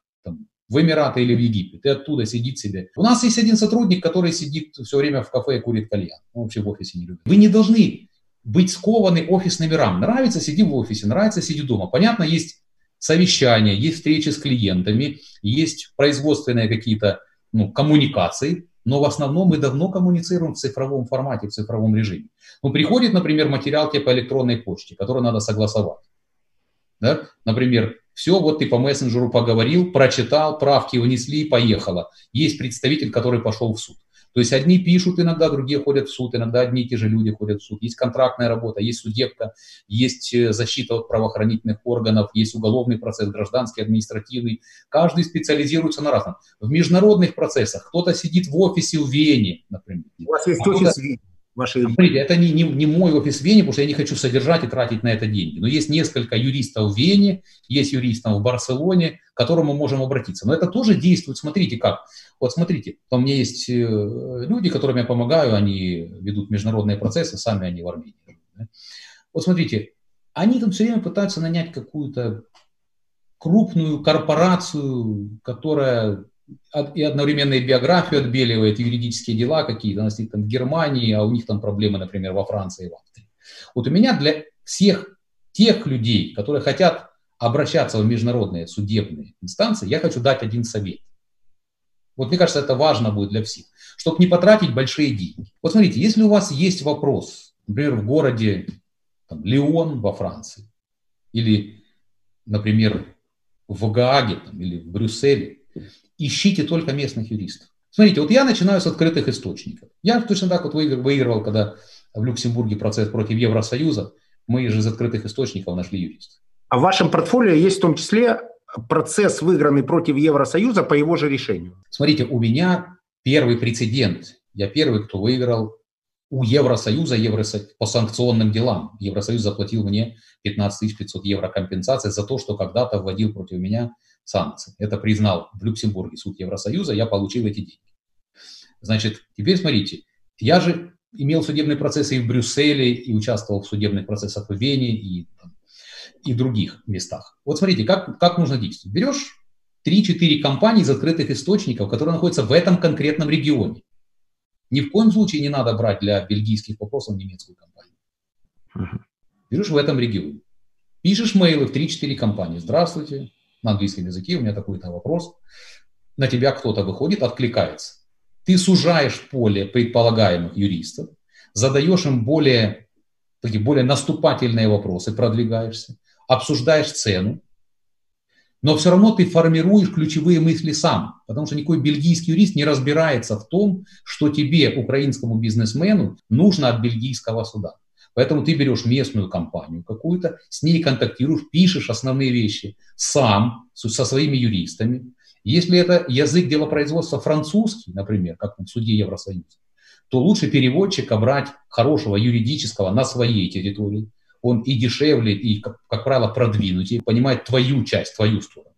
в Эмираты или в Египет, и оттуда сидит себе. У нас есть один сотрудник, который сидит все время в кафе и курит кальян. Он вообще в офисе не любит. Вы не должны быть скованы офисными рамками. Нравится, сиди в офисе, нравится, сиди дома. Понятно, есть совещания, есть встречи с клиентами, есть производственные какие-то ну, коммуникации, но в основном мы давно коммуницируем в цифровом формате, в цифровом режиме. Ну, приходит, например, материал тебе по электронной почте, который надо согласовать. Да? Например, все, вот ты по мессенджеру поговорил, прочитал, правки внесли, поехало. Есть представитель, который пошел в суд. То есть одни пишут иногда, другие ходят в суд, иногда одни и те же люди ходят в суд. Есть контрактная работа, есть судебка, есть э, защита от правоохранительных органов, есть уголовный процесс, гражданский, административный. Каждый специализируется на разном. В международных процессах кто-то сидит в офисе в Вене, например. У вас есть а офис в Вене? Вашей... Смотрите, это не, не, не мой офис в Вене, потому что я не хочу содержать и тратить на это деньги. Но есть несколько юристов в Вене, есть юристов в Барселоне, к которым мы можем обратиться. Но это тоже действует, смотрите как. Вот смотрите, у меня есть э, люди, которым я помогаю, они ведут международные процессы, сами они в Армении. Вот смотрите, они там все время пытаются нанять какую-то крупную корпорацию, которая и одновременно и биографию отбеливает, юридические дела какие-то, у нас там в Германии, а у них там проблемы, например, во Франции и в Австрии. Вот у меня для всех тех людей, которые хотят обращаться в международные судебные инстанции, я хочу дать один совет. Вот мне кажется, это важно будет для всех, чтобы не потратить большие деньги. Вот смотрите, если у вас есть вопрос, например, в городе там, Лион во Франции, или, например, в Гааге там, или в Брюсселе, ищите только местных юристов. Смотрите, вот я начинаю с открытых источников. Я точно так вот выигрывал, когда в Люксембурге процесс против Евросоюза, мы же из открытых источников нашли юриста. А в вашем портфолио есть в том числе процесс, выигранный против Евросоюза по его же решению? Смотрите, у меня первый прецедент. Я первый, кто выиграл у Евросоюза Евросо... по санкционным делам. Евросоюз заплатил мне 15 500 евро компенсации за то, что когда-то вводил против меня санкции. Это признал в Люксембурге суд Евросоюза, я получил эти деньги. Значит, теперь смотрите, я же имел судебные процессы и в Брюсселе, и участвовал в судебных процессах в Вене, и, и других местах. Вот смотрите, как, как нужно действовать. Берешь 3-4 компании из открытых источников, которые находятся в этом конкретном регионе. Ни в коем случае не надо брать для бельгийских вопросов немецкую компанию. Берешь в этом регионе. Пишешь мейлы в 3-4 компании. Здравствуйте, на английском языке у меня такой-то вопрос. На тебя кто-то выходит, откликается. Ты сужаешь поле предполагаемых юристов, задаешь им более, такие более наступательные вопросы, продвигаешься, обсуждаешь цену, но все равно ты формируешь ключевые мысли сам, потому что никакой бельгийский юрист не разбирается в том, что тебе, украинскому бизнесмену, нужно от бельгийского суда. Поэтому ты берешь местную компанию какую-то, с ней контактируешь, пишешь основные вещи сам, со своими юристами. Если это язык делопроизводства французский, например, как в суде Евросоюза, то лучше переводчика брать хорошего юридического на своей территории, он и дешевле, и, как, как правило, продвинутее, понимает твою часть, твою сторону.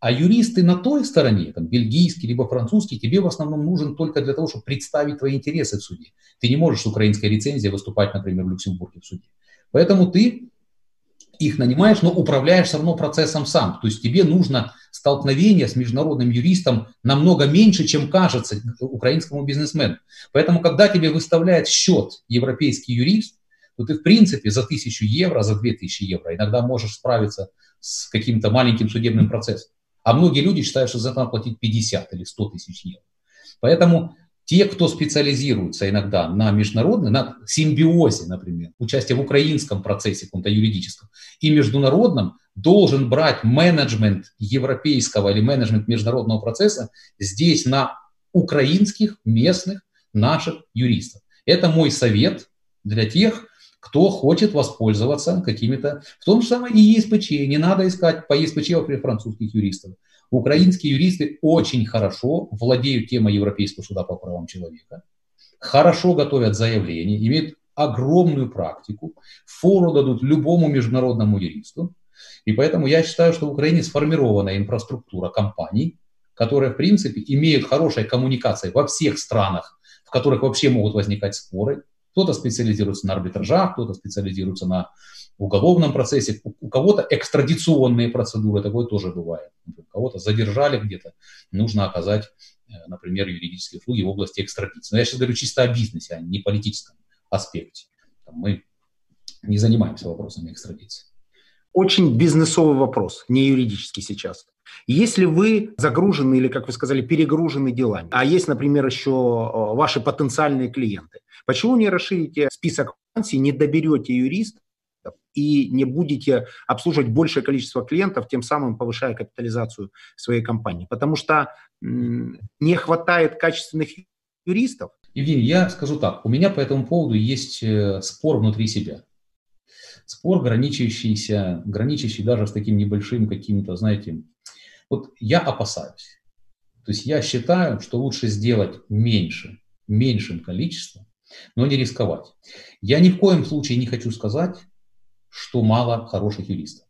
А юристы на той стороне, там, бельгийский либо французский, тебе в основном нужен только для того, чтобы представить твои интересы в суде. Ты не можешь с украинской лицензией выступать, например, в Люксембурге в суде. Поэтому ты их нанимаешь, но управляешь все равно процессом сам. То есть тебе нужно столкновение с международным юристом намного меньше, чем кажется украинскому бизнесмену. Поэтому, когда тебе выставляет счет европейский юрист, то ты, в принципе, за тысячу евро, за две тысячи евро иногда можешь справиться с каким-то маленьким судебным процессом. А многие люди считают, что за это надо платить 50 или 100 тысяч евро. Поэтому те, кто специализируется иногда на международной, на симбиозе, например, участие в украинском процессе каком-то юридическом и международном, должен брать менеджмент европейского или менеджмент международного процесса здесь на украинских, местных, наших юристов. Это мой совет для тех, кто хочет воспользоваться какими-то, в том же самом и ЕСПЧ, не надо искать по ЕСПЧ, например, французских юристов. Украинские юристы очень хорошо владеют темой Европейского суда по правам человека, хорошо готовят заявления, имеют огромную практику, фору дадут любому международному юристу. И поэтому я считаю, что в Украине сформирована инфраструктура компаний, которые, в принципе, имеют хорошие коммуникации во всех странах, в которых вообще могут возникать споры, кто-то специализируется на арбитражах, кто-то специализируется на уголовном процессе, у кого-то экстрадиционные процедуры, такое тоже бывает. Кого-то задержали где-то, нужно оказать, э, например, юридические услуги в области экстрадиции. Но я сейчас говорю чисто о бизнесе, а не политическом аспекте. Мы не занимаемся вопросами экстрадиции. Очень бизнесовый вопрос, не юридический сейчас. Если вы загружены или, как вы сказали, перегружены делами, а есть, например, еще э, ваши потенциальные клиенты, почему не расширите список вакансий, не доберете юрист и не будете обслуживать большее количество клиентов, тем самым повышая капитализацию своей компании? Потому что не хватает качественных юристов. Евгений, я скажу так, у меня по этому поводу есть э, спор внутри себя. Спор, граничащийся, граничащий даже с таким небольшим каким-то, знаете, вот я опасаюсь. То есть я считаю, что лучше сделать меньше, меньшим количеством, но не рисковать. Я ни в коем случае не хочу сказать, что мало хороших юристов.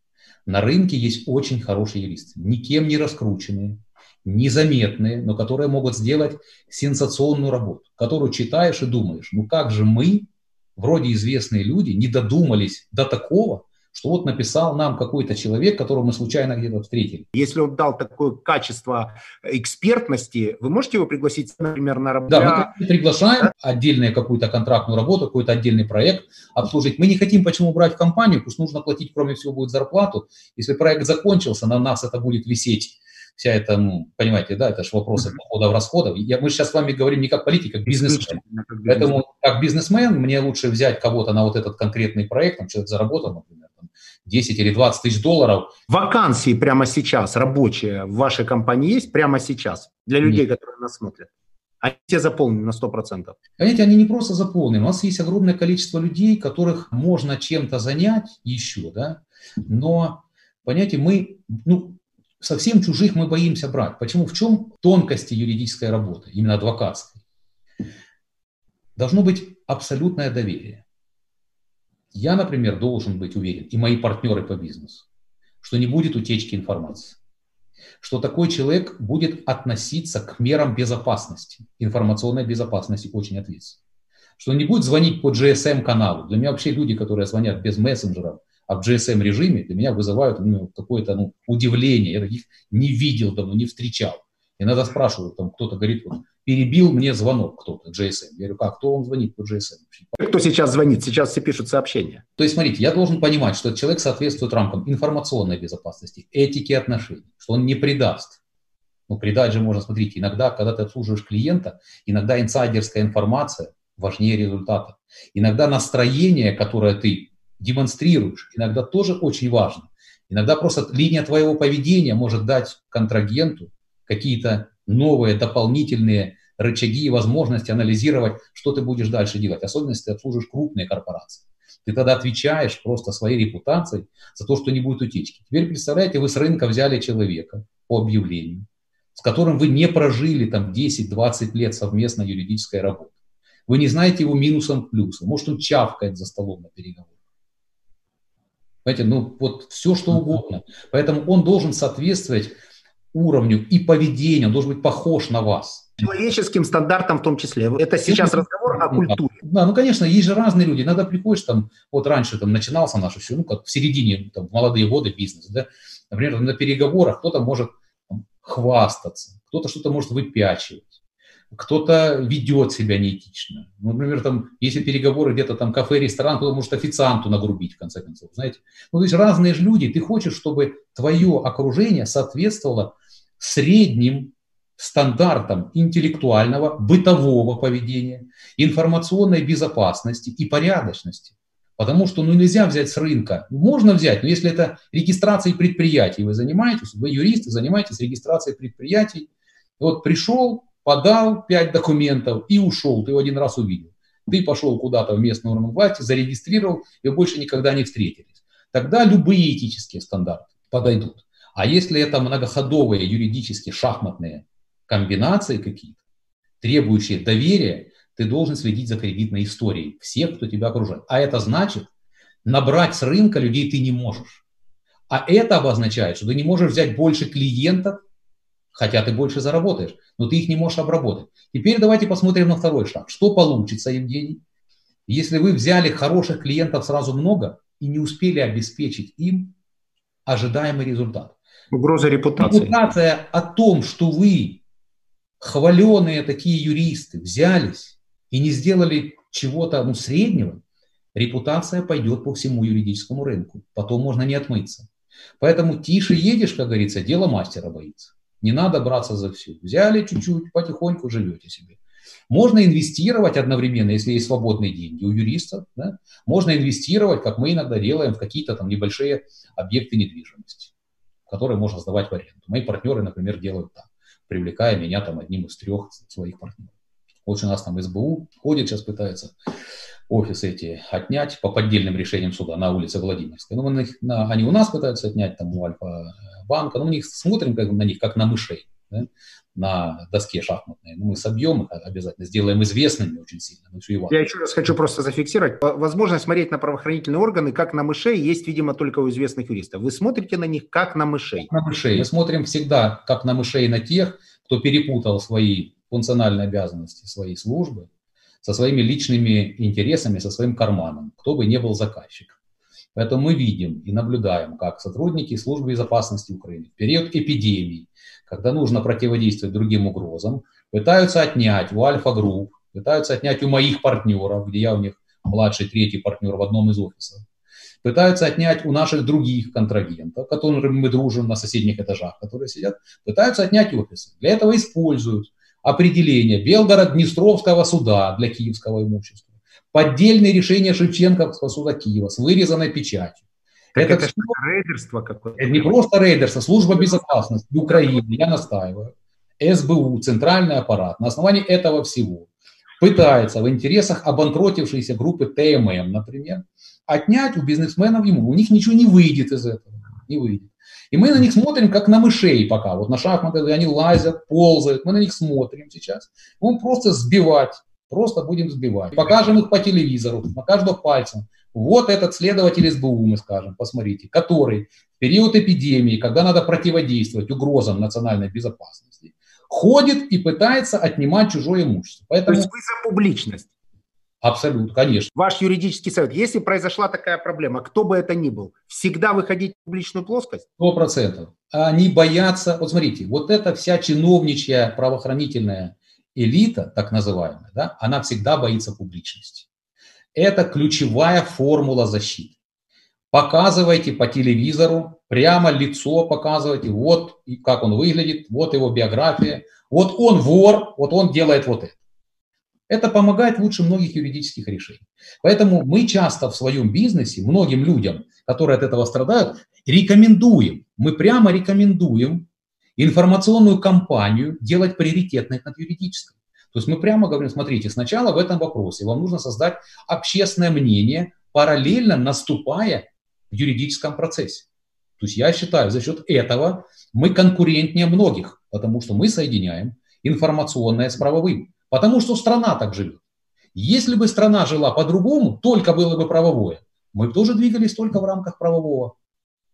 На рынке есть очень хорошие юристы, никем не раскрученные, незаметные, но которые могут сделать сенсационную работу, которую читаешь и думаешь, ну как же мы, вроде известные люди, не додумались до такого, что вот написал нам какой-то человек, которого мы случайно где-то встретили. Если он дал такое качество экспертности, вы можете его пригласить, например, на работу? Да, мы приглашаем отдельную какую-то контрактную работу, какой-то отдельный проект обслужить. Мы не хотим почему брать в компанию, пусть нужно платить, кроме всего, будет зарплату. Если проект закончился, на нас это будет висеть вся эта, ну, понимаете, да, это же вопросы доходов, расходов. Я, мы сейчас с вами говорим не как политик, а как бизнесмен. Поэтому как бизнесмен мне лучше взять кого-то на вот этот конкретный проект, там человек заработал, например, там, 10 или 20 тысяч долларов. Вакансии прямо сейчас рабочие в вашей компании есть прямо сейчас для людей, Нет. которые нас смотрят? Они все заполнены на 100%. Понимаете, они не просто заполнены. У нас есть огромное количество людей, которых можно чем-то занять еще, да, но, понимаете, мы, ну, совсем чужих мы боимся брать. Почему? В чем тонкости юридической работы, именно адвокатской? Должно быть абсолютное доверие. Я, например, должен быть уверен, и мои партнеры по бизнесу, что не будет утечки информации, что такой человек будет относиться к мерам безопасности, информационной безопасности очень ответственно, что он не будет звонить по GSM-каналу. Для меня вообще люди, которые звонят без мессенджеров, а в GSM-режиме, для меня вызывают ну, какое-то ну, удивление. Я таких не видел давно, не встречал. Иногда спрашивают, там кто-то говорит, вот, перебил мне звонок кто-то, GSM. Я говорю, как, кто вам звонит по GSM? Кто сейчас звонит? Сейчас все пишут сообщения. То есть, смотрите, я должен понимать, что этот человек соответствует рамкам информационной безопасности, этики отношений, что он не предаст. Ну, предать же можно, смотрите, иногда, когда ты обслуживаешь клиента, иногда инсайдерская информация важнее результата. Иногда настроение, которое ты демонстрируешь, иногда тоже очень важно. Иногда просто линия твоего поведения может дать контрагенту какие-то новые дополнительные рычаги и возможности анализировать, что ты будешь дальше делать, особенно если ты обслуживаешь крупные корпорации. Ты тогда отвечаешь просто своей репутацией за то, что не будет утечки. Теперь представляете, вы с рынка взяли человека по объявлению, с которым вы не прожили там 10-20 лет совместной юридической работы. Вы не знаете его минусом плюсом. Может, он чавкает за столом на переговорах. Понимаете, ну вот все что угодно. Поэтому он должен соответствовать уровню и поведению, он должен быть похож на вас. Человеческим стандартам в том числе. Это сейчас разговор о культуре. Да, ну конечно, есть же разные люди. Иногда приходишь там, вот раньше там начинался наше все, ну как в середине, там, в молодые годы бизнес, да, например, там, на переговорах кто-то может там, хвастаться, кто-то что-то может выпячивать кто-то ведет себя неэтично. Ну, например, там, если переговоры где-то там кафе, ресторан, кто-то может официанту нагрубить, в конце концов, знаете. Ну, то есть разные же люди. Ты хочешь, чтобы твое окружение соответствовало средним стандартам интеллектуального, бытового поведения, информационной безопасности и порядочности. Потому что ну, нельзя взять с рынка. Можно взять, но если это регистрацией предприятий вы занимаетесь, вы юристы, занимаетесь регистрацией предприятий, вот пришел, подал пять документов и ушел, ты его один раз увидел. Ты пошел куда-то в местную орган власти, зарегистрировал, и больше никогда не встретились. Тогда любые этические стандарты подойдут. А если это многоходовые юридические шахматные комбинации какие-то, требующие доверия, ты должен следить за кредитной историей всех, кто тебя окружает. А это значит, набрать с рынка людей ты не можешь. А это обозначает, что ты не можешь взять больше клиентов, хотя ты больше заработаешь, но ты их не можешь обработать. Теперь давайте посмотрим на второй шаг. Что получится, Евгений, если вы взяли хороших клиентов сразу много и не успели обеспечить им ожидаемый результат? Угроза репутации. Репутация о том, что вы, хваленые такие юристы, взялись и не сделали чего-то ну, среднего, репутация пойдет по всему юридическому рынку. Потом можно не отмыться. Поэтому тише едешь, как говорится, дело мастера боится. Не надо браться за все. Взяли чуть-чуть, потихоньку живете себе. Можно инвестировать одновременно, если есть свободные деньги у юристов. Да? Можно инвестировать, как мы иногда делаем, в какие-то там небольшие объекты недвижимости, которые можно сдавать в аренду. Мои партнеры, например, делают так, привлекая меня там одним из трех своих партнеров. Вот у нас там СБУ ходит, сейчас пытается офисы эти отнять по поддельным решениям суда на улице Владимирской. Ну, на, на, они у нас пытаются отнять, там у Альфа-банка, но мы них смотрим как, на них как на мышей, да, на доске шахматной. Ну, мы собьем их обязательно, сделаем известными очень сильно. Ну, все Я еще раз хочу просто зафиксировать. Возможность смотреть на правоохранительные органы как на мышей есть, видимо, только у известных юристов. Вы смотрите на них как на мышей. на мышей. Мы смотрим всегда как на мышей на тех, кто перепутал свои функциональные обязанности своей службы со своими личными интересами, со своим карманом, кто бы не был заказчик. Поэтому мы видим и наблюдаем, как сотрудники службы безопасности Украины в период эпидемии, когда нужно противодействовать другим угрозам, пытаются отнять у Альфа-групп, пытаются отнять у моих партнеров, где я у них младший, третий партнер в одном из офисов, пытаются отнять у наших других контрагентов, которыми мы дружим на соседних этажах, которые сидят, пытаются отнять офисы. Для этого используют определение Белгород-Днестровского суда для киевского имущества, поддельные решения Шевченковского суда Киева с вырезанной печатью. это, это все, рейдерство какое-то. Это не просто рейдерство, служба безопасности Украины, я настаиваю. СБУ, центральный аппарат, на основании этого всего пытается в интересах обанкротившейся группы ТММ, например, отнять у бизнесменов ему. У них ничего не выйдет из этого. Не выйдет. И мы на них смотрим как на мышей пока. Вот на шахматы они лазят, ползают. Мы на них смотрим сейчас. Будем просто сбивать. Просто будем сбивать. Покажем их по телевизору, на каждого пальцем. Вот этот следователь СБУ, мы скажем, посмотрите, который в период эпидемии, когда надо противодействовать угрозам национальной безопасности, ходит и пытается отнимать чужое имущество. Поэтому... То есть вы за публичность? Абсолютно, конечно. Ваш юридический совет. Если произошла такая проблема, кто бы это ни был, всегда выходить в публичную плоскость? Сто процентов. Они боятся, вот смотрите, вот эта вся чиновничья правоохранительная элита, так называемая, да, она всегда боится публичности. Это ключевая формула защиты. Показывайте по телевизору, прямо лицо показывайте, вот как он выглядит, вот его биография, вот он вор, вот он делает вот это. Это помогает лучше многих юридических решений. Поэтому мы часто в своем бизнесе многим людям, которые от этого страдают, рекомендуем, мы прямо рекомендуем информационную кампанию делать приоритетной над юридической. То есть мы прямо говорим, смотрите, сначала в этом вопросе вам нужно создать общественное мнение, параллельно наступая в юридическом процессе. То есть я считаю, за счет этого мы конкурентнее многих, потому что мы соединяем информационное с правовым. Потому что страна так живет. Если бы страна жила по-другому, только было бы правовое, мы бы тоже двигались только в рамках правового.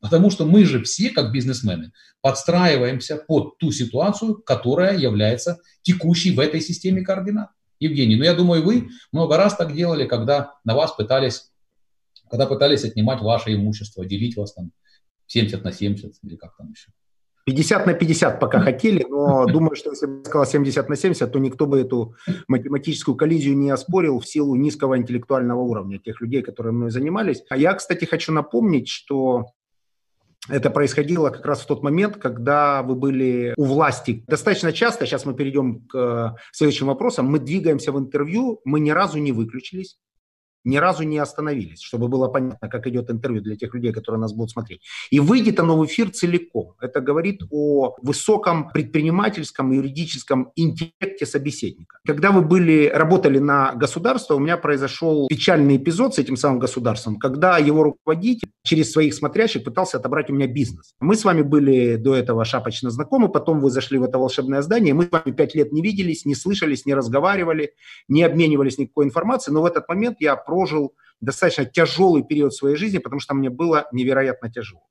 Потому что мы же все, как бизнесмены, подстраиваемся под ту ситуацию, которая является текущей в этой системе координат. Евгений, ну я думаю, вы много раз так делали, когда на вас пытались, когда пытались отнимать ваше имущество, делить вас там 70 на 70 или как там еще. 50 на 50 пока хотели, но думаю, что если бы я сказал 70 на 70, то никто бы эту математическую коллизию не оспорил в силу низкого интеллектуального уровня тех людей, которые мной занимались. А я, кстати, хочу напомнить, что это происходило как раз в тот момент, когда вы были у власти. Достаточно часто, сейчас мы перейдем к следующим вопросам, мы двигаемся в интервью, мы ни разу не выключились, ни разу не остановились, чтобы было понятно, как идет интервью для тех людей, которые нас будут смотреть. И выйдет оно в эфир целиком. Это говорит о высоком предпринимательском и юридическом интеллекте собеседника. Когда вы были, работали на государство, у меня произошел печальный эпизод с этим самым государством, когда его руководитель через своих смотрящих пытался отобрать у меня бизнес. Мы с вами были до этого шапочно знакомы, потом вы зашли в это волшебное здание, мы с вами пять лет не виделись, не слышались, не разговаривали, не обменивались никакой информацией, но в этот момент я прожил достаточно тяжелый период своей жизни, потому что мне было невероятно тяжело.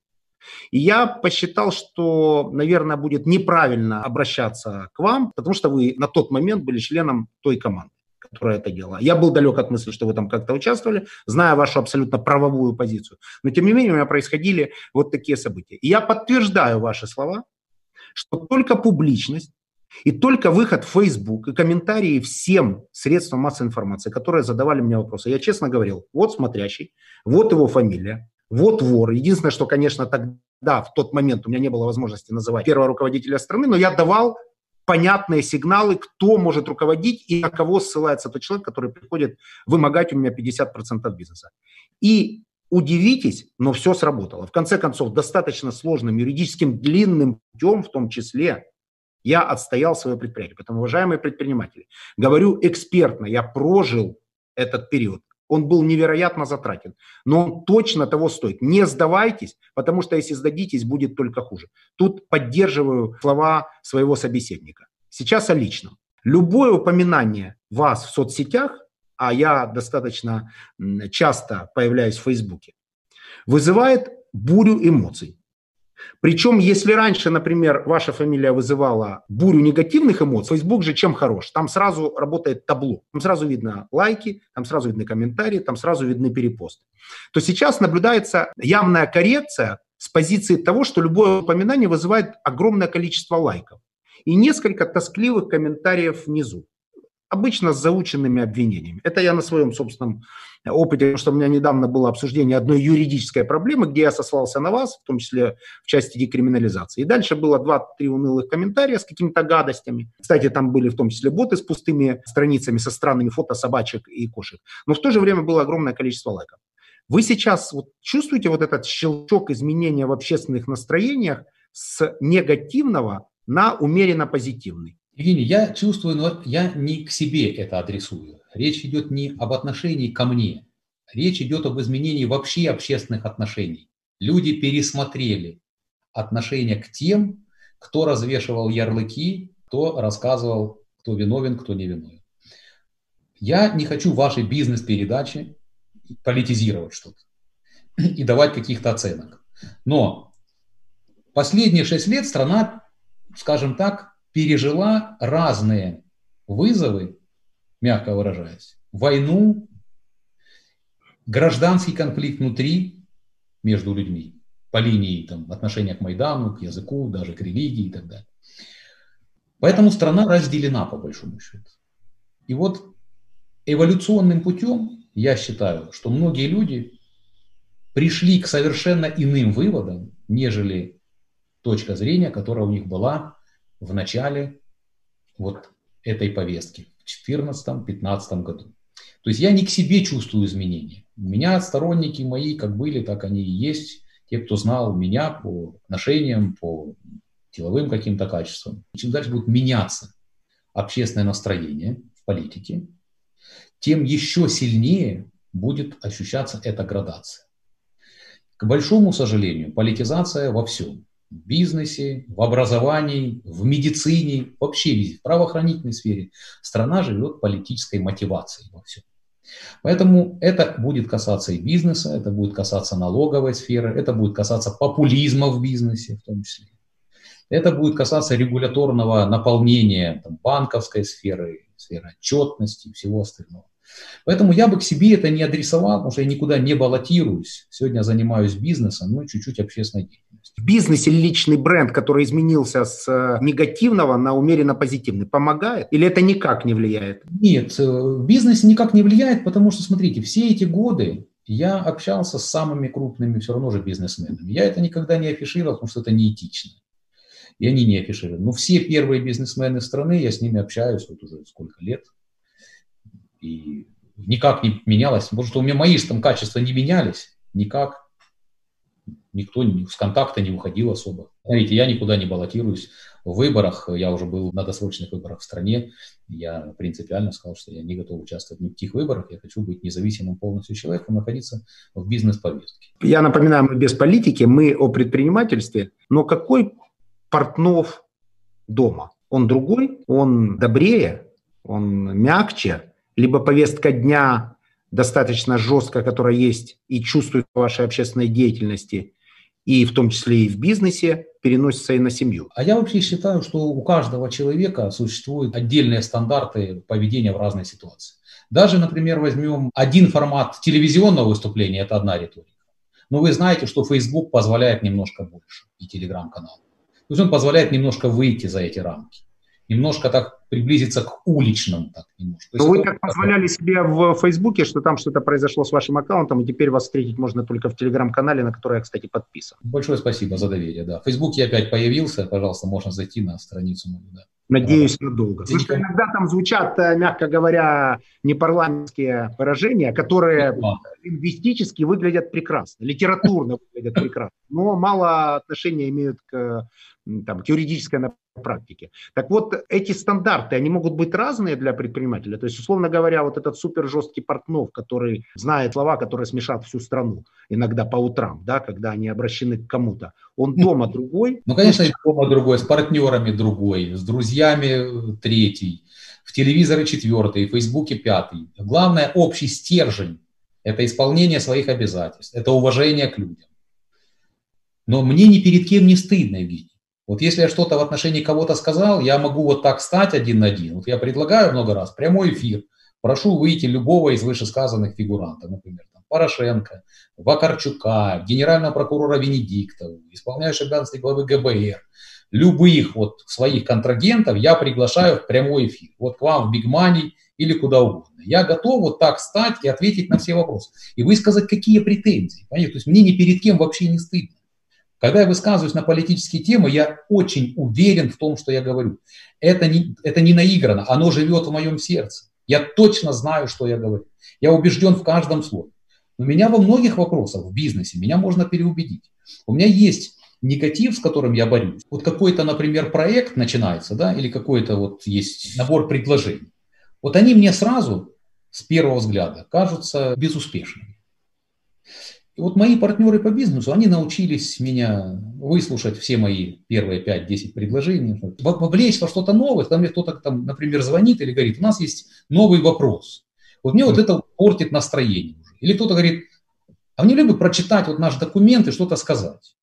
И я посчитал, что, наверное, будет неправильно обращаться к вам, потому что вы на тот момент были членом той команды, которая это делала. Я был далек от мысли, что вы там как-то участвовали, зная вашу абсолютно правовую позицию. Но, тем не менее, у меня происходили вот такие события. И я подтверждаю ваши слова, что только публичность и только выход в Facebook и комментарии всем средствам массовой информации, которые задавали мне вопросы. Я честно говорил, вот смотрящий, вот его фамилия, вот вор. Единственное, что, конечно, тогда, в тот момент у меня не было возможности называть первого руководителя страны, но я давал понятные сигналы, кто может руководить и на кого ссылается тот человек, который приходит вымогать у меня 50% бизнеса. И удивитесь, но все сработало. В конце концов, достаточно сложным юридическим длинным путем, в том числе, я отстоял свое предприятие. Поэтому, уважаемые предприниматели, говорю экспертно, я прожил этот период. Он был невероятно затратен, но он точно того стоит. Не сдавайтесь, потому что если сдадитесь, будет только хуже. Тут поддерживаю слова своего собеседника. Сейчас о личном. Любое упоминание вас в соцсетях, а я достаточно часто появляюсь в Фейсбуке, вызывает бурю эмоций. Причем, если раньше, например, ваша фамилия вызывала бурю негативных эмоций, Facebook же чем хорош? Там сразу работает табло. Там сразу видно лайки, там сразу видны комментарии, там сразу видны перепосты. То сейчас наблюдается явная коррекция с позиции того, что любое упоминание вызывает огромное количество лайков и несколько тоскливых комментариев внизу обычно с заученными обвинениями. Это я на своем собственном опыте, потому что у меня недавно было обсуждение одной юридической проблемы, где я сослался на вас, в том числе в части декриминализации. И дальше было два-три унылых комментария с какими-то гадостями. Кстати, там были в том числе боты с пустыми страницами, со странными фото собачек и кошек. Но в то же время было огромное количество лайков. Вы сейчас вот чувствуете вот этот щелчок изменения в общественных настроениях с негативного на умеренно позитивный. Евгений, я чувствую, но я не к себе это адресую. Речь идет не об отношении ко мне. Речь идет об изменении вообще общественных отношений. Люди пересмотрели отношение к тем, кто развешивал ярлыки, кто рассказывал, кто виновен, кто не виновен. Я не хочу вашей бизнес-передаче политизировать что-то и давать каких-то оценок. Но последние шесть лет страна, скажем так, пережила разные вызовы, мягко выражаясь, войну, гражданский конфликт внутри между людьми по линии там, отношения к Майдану, к языку, даже к религии и так далее. Поэтому страна разделена по большому счету. И вот эволюционным путем я считаю, что многие люди пришли к совершенно иным выводам, нежели точка зрения, которая у них была в начале вот этой повестки в 2014-2015 году. То есть я не к себе чувствую изменения. У меня сторонники мои как были, так они и есть. Те, кто знал меня по отношениям, по деловым каким-то качествам. Чем дальше будет меняться общественное настроение в политике, тем еще сильнее будет ощущаться эта градация. К большому сожалению, политизация во всем в бизнесе, в образовании, в медицине, вообще везде, в правоохранительной сфере. Страна живет политической мотивацией во всем. Поэтому это будет касаться и бизнеса, это будет касаться налоговой сферы, это будет касаться популизма в бизнесе в том числе. Это будет касаться регуляторного наполнения там, банковской сферы, сферы отчетности и всего остального. Поэтому я бы к себе это не адресовал, потому что я никуда не баллотируюсь. Сегодня занимаюсь бизнесом, ну чуть-чуть общественной деятельностью. В бизнесе личный бренд, который изменился с э, негативного на умеренно позитивный, помогает? Или это никак не влияет? Нет, э, в бизнесе никак не влияет, потому что, смотрите, все эти годы я общался с самыми крупными все равно же бизнесменами. Я это никогда не афишировал, потому что это неэтично. И они не афишировали. Но все первые бизнесмены страны, я с ними общаюсь вот уже сколько лет и никак не менялось, что у меня мои там качества не менялись, никак. Никто с контакта не уходил особо. Смотрите, я никуда не баллотируюсь. В выборах, я уже был на досрочных выборах в стране, я принципиально сказал, что я не готов участвовать ни в каких выборах, я хочу быть независимым полностью человеком, находиться в бизнес-повестке. Я напоминаю, мы без политики, мы о предпринимательстве, но какой Портнов дома? Он другой, он добрее, он мягче, либо повестка дня достаточно жесткая, которая есть и чувствует в вашей общественной деятельности, и в том числе и в бизнесе, переносится и на семью. А я вообще считаю, что у каждого человека существуют отдельные стандарты поведения в разной ситуации. Даже, например, возьмем один формат телевизионного выступления, это одна риторика. Но вы знаете, что Facebook позволяет немножко больше, и телеграм-канал. То есть он позволяет немножко выйти за эти рамки немножко так приблизиться к уличным. Так, немножко. Но вы так позволяли себе в Фейсбуке, что там что-то произошло с вашим аккаунтом, и теперь вас встретить можно только в Телеграм-канале, на который я, кстати, подписан. Большое спасибо за доверие, да. В Фейсбуке опять появился, пожалуйста, можно зайти на страницу мою, да. Надеюсь, надолго. Потому что иногда там звучат, э, мягко говоря, непарламентские выражения, которые лингвистически выглядят прекрасно, литературно выглядят прекрасно, но мало отношения имеют к там, к юридической практике. Так вот, эти стандарты, они могут быть разные для предпринимателя. То есть, условно говоря, вот этот супер жесткий портнов, который знает слова, которые смешат всю страну, иногда по утрам, да, когда они обращены к кому-то, он дома другой. Ну, конечно, дома другой, с партнерами другой, с друзьями третий, в телевизоре четвертый, в Фейсбуке пятый. Главное, общий стержень – это исполнение своих обязательств, это уважение к людям. Но мне ни перед кем не стыдно, Евгений. Вот если я что-то в отношении кого-то сказал, я могу вот так стать один на один. Вот я предлагаю много раз прямой эфир. Прошу выйти любого из вышесказанных фигурантов, например, там, Порошенко, Вакарчука, генерального прокурора Венедиктова, исполняющего обязанности главы ГБР, любых вот своих контрагентов я приглашаю в прямой эфир. Вот к вам в Бигмани или куда угодно. Я готов вот так стать и ответить на все вопросы. И высказать, какие претензии. Понимаете? То есть мне ни перед кем вообще не стыдно. Когда я высказываюсь на политические темы, я очень уверен в том, что я говорю. Это не, это не наиграно, оно живет в моем сердце. Я точно знаю, что я говорю. Я убежден в каждом слове. Но меня во многих вопросах в бизнесе, меня можно переубедить. У меня есть негатив, с которым я борюсь. Вот какой-то, например, проект начинается, да, или какой-то вот есть набор предложений. Вот они мне сразу с первого взгляда кажутся безуспешными. И вот мои партнеры по бизнесу, они научились меня выслушать все мои первые 5-10 предложений, вовлечь во что-то новое, когда мне кто-то там, например, звонит или говорит, у нас есть новый вопрос. Вот мне вот это портит настроение. Или кто-то говорит, а мне любят прочитать вот наш документ и что-то сказать.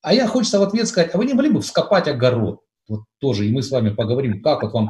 А я хочется в ответ сказать, а вы не могли бы вскопать огород? Вот тоже, и мы с вами поговорим, как вот вам...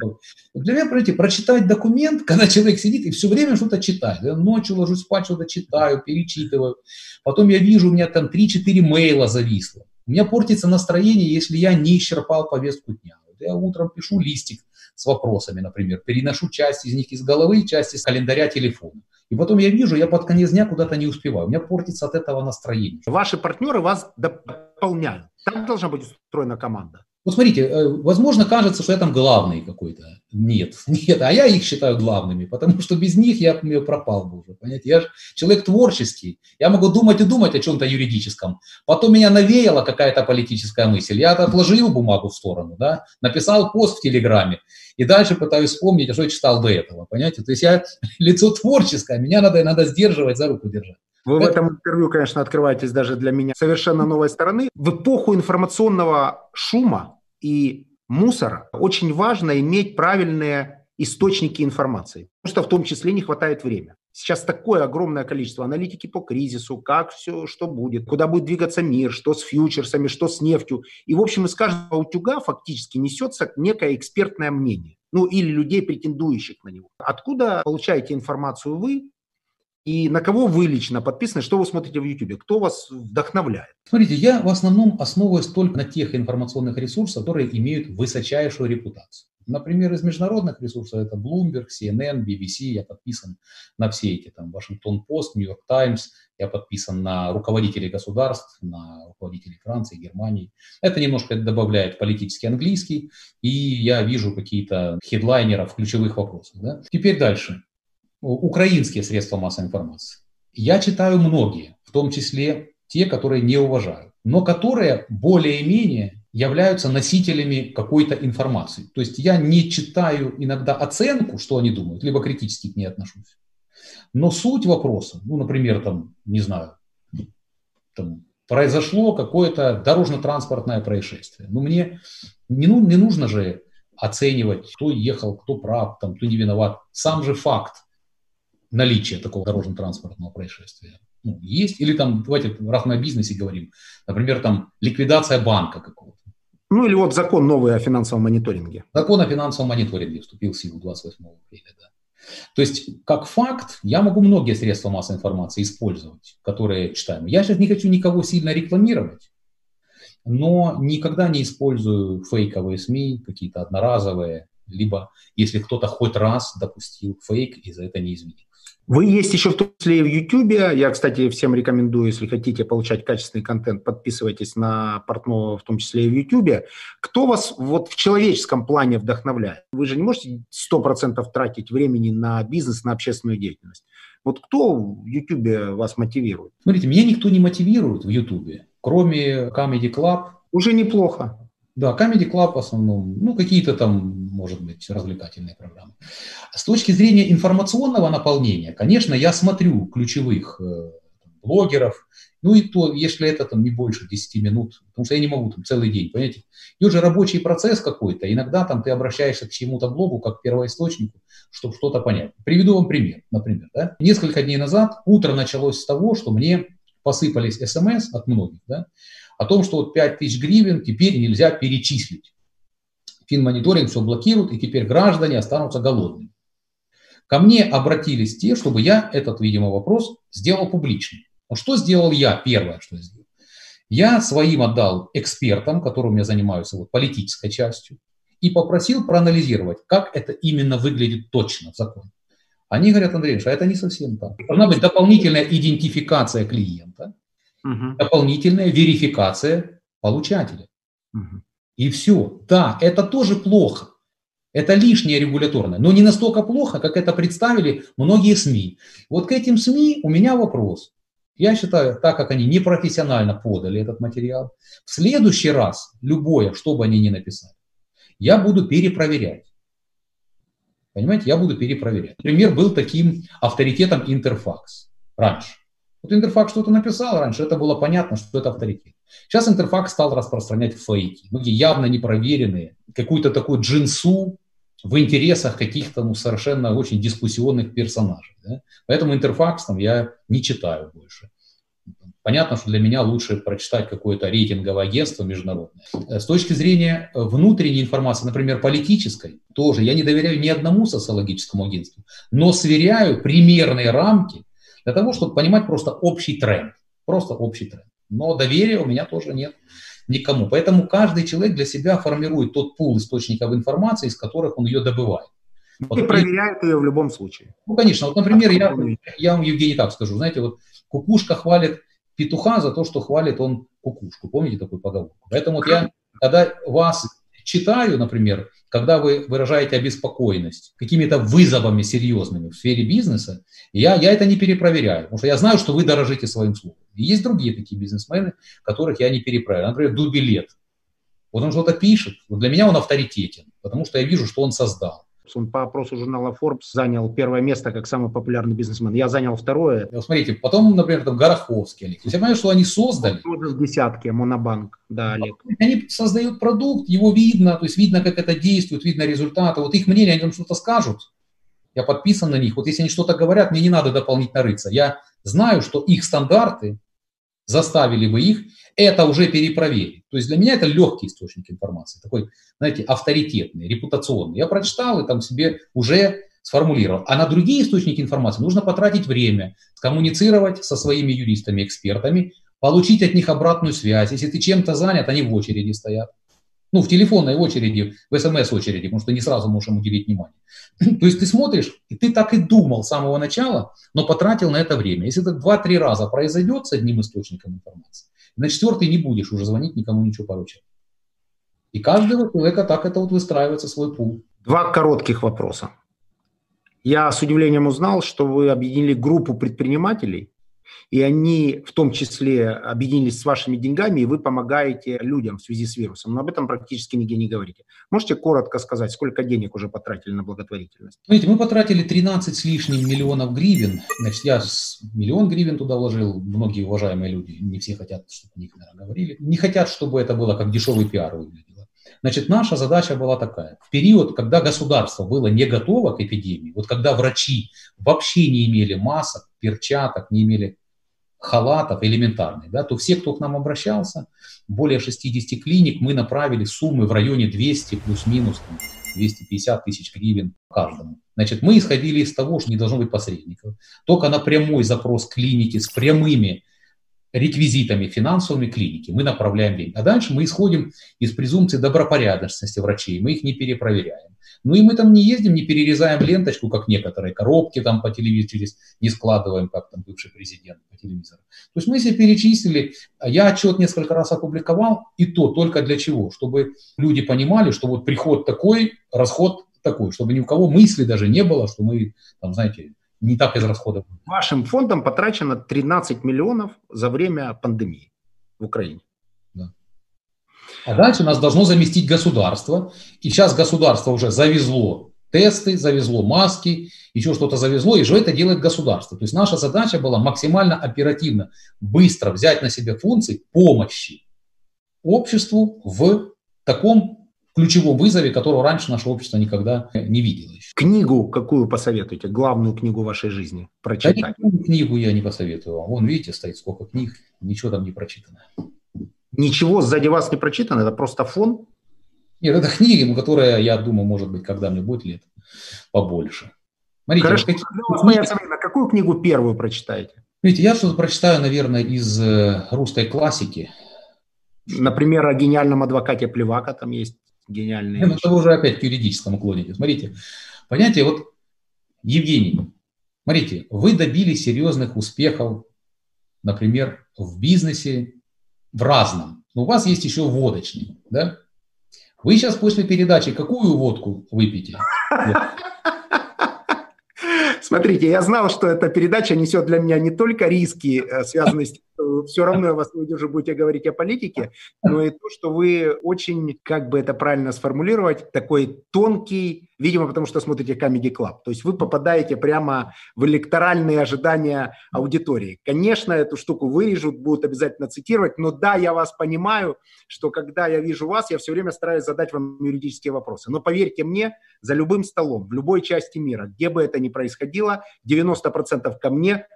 Для меня, понимаете, прочитать документ, когда человек сидит и все время что-то читает. Я ночью ложусь спать, что-то читаю, перечитываю. Потом я вижу, у меня там 3-4 мейла зависло. У меня портится настроение, если я не исчерпал повестку дня. Вот я утром пишу листик с вопросами, например, переношу часть из них из головы, часть из календаря телефона. И потом я вижу, я под конец дня куда-то не успеваю. У меня портится от этого настроение. Ваши партнеры вас дополняют. Так должна быть устроена команда. Вот смотрите, э, возможно, кажется, что я там главный какой-то. Нет, нет, а я их считаю главными, потому что без них я, я пропал бы уже, понимаете? Я же человек творческий, я могу думать и думать о чем-то юридическом. Потом меня навеяла какая-то политическая мысль, я отложил бумагу в сторону, да, написал пост в Телеграме, и дальше пытаюсь вспомнить, а что я читал до этого, понимаете? То есть я лицо творческое, меня надо, надо сдерживать, за руку держать. Вы в этом интервью, конечно, открываетесь даже для меня совершенно новой стороны. В эпоху информационного шума и мусора очень важно иметь правильные источники информации, потому что в том числе не хватает времени. Сейчас такое огромное количество аналитики по кризису, как все, что будет, куда будет двигаться мир, что с фьючерсами, что с нефтью. И, в общем, из каждого утюга фактически несется некое экспертное мнение. Ну, или людей, претендующих на него. Откуда получаете информацию вы, и на кого вы лично подписаны, что вы смотрите в YouTube, кто вас вдохновляет? Смотрите, я в основном основываюсь только на тех информационных ресурсах, которые имеют высочайшую репутацию. Например, из международных ресурсов это Bloomberg, CNN, BBC, я подписан на все эти, там, Washington Post, New York Times, я подписан на руководителей государств, на руководителей Франции, Германии. Это немножко добавляет политический английский, и я вижу какие-то хедлайнеров в ключевых вопросах. Да? Теперь дальше украинские средства массовой информации. Я читаю многие, в том числе те, которые не уважаю, но которые более-менее являются носителями какой-то информации. То есть я не читаю иногда оценку, что они думают, либо критически к ней отношусь. Но суть вопроса, ну, например, там, не знаю, там, произошло какое-то дорожно-транспортное происшествие. Но мне не, ну, не нужно же оценивать, кто ехал, кто прав, там, кто не виноват. Сам же факт наличие такого дорожно-транспортного происшествия ну, есть. Или там, давайте, раз мы о бизнесе говорим, например, там ликвидация банка какого-то. Ну или вот закон новый о финансовом мониторинге. Закон о финансовом мониторинге вступил в силу 28 апреля, да. То есть, как факт, я могу многие средства массовой информации использовать, которые читаем. Я сейчас не хочу никого сильно рекламировать, но никогда не использую фейковые СМИ, какие-то одноразовые, либо если кто-то хоть раз допустил фейк и за это не извинился. Вы есть еще в том числе и в YouTube. Я, кстати, всем рекомендую, если хотите получать качественный контент, подписывайтесь на портного, в том числе и в YouTube. Кто вас вот в человеческом плане вдохновляет? Вы же не можете 100% тратить времени на бизнес, на общественную деятельность. Вот кто в YouTube вас мотивирует? Смотрите, меня никто не мотивирует в YouTube, кроме Comedy Club. Уже неплохо. Да, Comedy Club в основном, ну, какие-то там, может быть, развлекательные программы. С точки зрения информационного наполнения, конечно, я смотрю ключевых э, блогеров, ну и то, если это там не больше 10 минут, потому что я не могу там целый день, понимаете. И уже рабочий процесс какой-то, иногда там ты обращаешься к чему-то блогу, как к первоисточнику, чтобы что-то понять. Приведу вам пример, например. Да? Несколько дней назад утро началось с того, что мне посыпались смс от многих, да, о том, что вот 5 тысяч гривен теперь нельзя перечислить. Финмониторинг все блокирует, и теперь граждане останутся голодными. Ко мне обратились те, чтобы я этот, видимо, вопрос сделал публичным. Но что сделал я? Первое, что я сделал. Я своим отдал экспертам, которыми я занимаюсь вот, политической частью, и попросил проанализировать, как это именно выглядит точно в законе. Они говорят, Андрей, а это не совсем так. Должна быть дополнительная идентификация клиента, угу. дополнительная верификация получателя. Угу. И все. Да, это тоже плохо. Это лишнее регуляторное, но не настолько плохо, как это представили многие СМИ. Вот к этим СМИ у меня вопрос. Я считаю, так как они непрофессионально подали этот материал, в следующий раз, любое, что бы они ни написали, я буду перепроверять. Понимаете, я буду перепроверять. Пример был таким авторитетом Интерфакс раньше. Вот Интерфакс что-то написал раньше, это было понятно, что это авторитет. Сейчас Интерфакс стал распространять фейки, многие явно непроверенные, какую-то такую джинсу в интересах каких-то ну, совершенно очень дискуссионных персонажей. Да? Поэтому Интерфакс там я не читаю больше. Понятно, что для меня лучше прочитать какое-то рейтинговое агентство международное. Э, с точки зрения э, внутренней информации, например, политической, тоже я не доверяю ни одному социологическому агентству, но сверяю примерные рамки для того, чтобы понимать просто общий тренд. Просто общий тренд. Но доверия у меня тоже нет никому. Поэтому каждый человек для себя формирует тот пул источников информации, из которых он ее добывает. Вот, и проверяет ее в любом случае. Ну, конечно. Вот, например, я, я вам, Евгений, так скажу. Знаете, вот кукушка хвалит петуха за то, что хвалит он кукушку. Помните такую поговорку? Поэтому вот я, когда вас читаю, например, когда вы выражаете обеспокоенность какими-то вызовами серьезными в сфере бизнеса, я, я это не перепроверяю, потому что я знаю, что вы дорожите своим словом. И есть другие такие бизнесмены, которых я не перепроверяю. Например, Дубилет. Вот он что-то пишет, вот для меня он авторитетен, потому что я вижу, что он создал. Он по опросу журнала Forbes занял первое место как самый популярный бизнесмен. Я занял второе. Вот смотрите, потом, например, там Гороховский, Олег. То есть я понимаю, что они создали. Тоже в десятке, Монобанк, да, Олег. Они создают продукт, его видно, то есть видно, как это действует, видно результаты. Вот их мнение, они там что-то скажут, я подписан на них. Вот если они что-то говорят, мне не надо дополнительно рыться. Я знаю, что их стандарты заставили бы их это уже перепроверить. То есть для меня это легкий источник информации, такой, знаете, авторитетный, репутационный. Я прочитал и там себе уже сформулировал. А на другие источники информации нужно потратить время, коммуницировать со своими юристами, экспертами, получить от них обратную связь. Если ты чем-то занят, они в очереди стоят. Ну, в телефонной очереди, в смс-очереди, потому что не сразу можешь им уделить внимание. То есть ты смотришь, и ты так и думал с самого начала, но потратил на это время. Если это два-три раза произойдет с одним источником информации, на четвертый не будешь уже звонить, никому ничего поручать. И каждого человека так это вот выстраивается свой пул. Два коротких вопроса. Я с удивлением узнал, что вы объединили группу предпринимателей, и они в том числе объединились с вашими деньгами, и вы помогаете людям в связи с вирусом. Но об этом практически нигде не говорите. Можете коротко сказать, сколько денег уже потратили на благотворительность? Смотрите, мы потратили 13 с лишним миллионов гривен. Значит, я миллион гривен туда вложил. Многие уважаемые люди, не все хотят, чтобы о них, наверное, говорили. Не хотят, чтобы это было как дешевый пиар выглядело. Значит, наша задача была такая. В период, когда государство было не готово к эпидемии, вот когда врачи вообще не имели масок, перчаток, не имели халатов элементарных, да, то все, кто к нам обращался, более 60 клиник, мы направили суммы в районе 200 плюс-минус 250 тысяч гривен каждому. Значит, мы исходили из того, что не должно быть посредников. Только на прямой запрос клиники с прямыми реквизитами финансовыми клиники мы направляем деньги. А дальше мы исходим из презумпции добропорядочности врачей, мы их не перепроверяем. Ну и мы там не ездим, не перерезаем ленточку, как некоторые коробки там по телевизору, не складываем, как там бывший президент по телевизору. То есть мы себе перечислили, я отчет несколько раз опубликовал, и то только для чего? Чтобы люди понимали, что вот приход такой, расход такой, чтобы ни у кого мысли даже не было, что мы, там, знаете, не так из расходов. Вашим фондом потрачено 13 миллионов за время пандемии в Украине. А дальше нас должно заместить государство. И сейчас государство уже завезло тесты, завезло маски, еще что-то завезло, и же это делает государство. То есть наша задача была максимально оперативно, быстро взять на себя функции помощи обществу в таком ключевом вызове, которого раньше наше общество никогда не видело. Книгу какую посоветуете? Главную книгу вашей жизни прочитать? Да, книгу я не посоветую. Вон, видите, стоит сколько книг, ничего там не прочитано. Ничего сзади вас не прочитано, это просто фон? Нет, это книги, ну, которая, я думаю, может быть, когда мне будет лет побольше. Смотрите, Хорошо, какие... моя время, какую книгу первую прочитаете? Видите, я что-то прочитаю, наверное, из э, русской классики. Например, о гениальном адвокате Плевака там есть гениальные. Ну, это вы уже опять к юридическому клоните. Смотрите, понятие вот, Евгений, смотрите, вы добились серьезных успехов, например, в бизнесе, в разном. Но у вас есть еще водочник, да? Вы сейчас после передачи какую водку выпьете? Смотрите, я знал, что эта передача несет для меня не только риски, э, связанные с тем, все равно я вас не удержу, будете говорить о политике, но и то, что вы очень, как бы это правильно сформулировать, такой тонкий, видимо, потому что смотрите Comedy Club. То есть вы попадаете прямо в электоральные ожидания аудитории. Конечно, эту штуку вырежут, будут обязательно цитировать, но да, я вас понимаю, что когда я вижу вас, я все время стараюсь задать вам юридические вопросы. Но поверьте мне, за любым столом, в любой части мира, где бы это ни происходило, 90% ко мне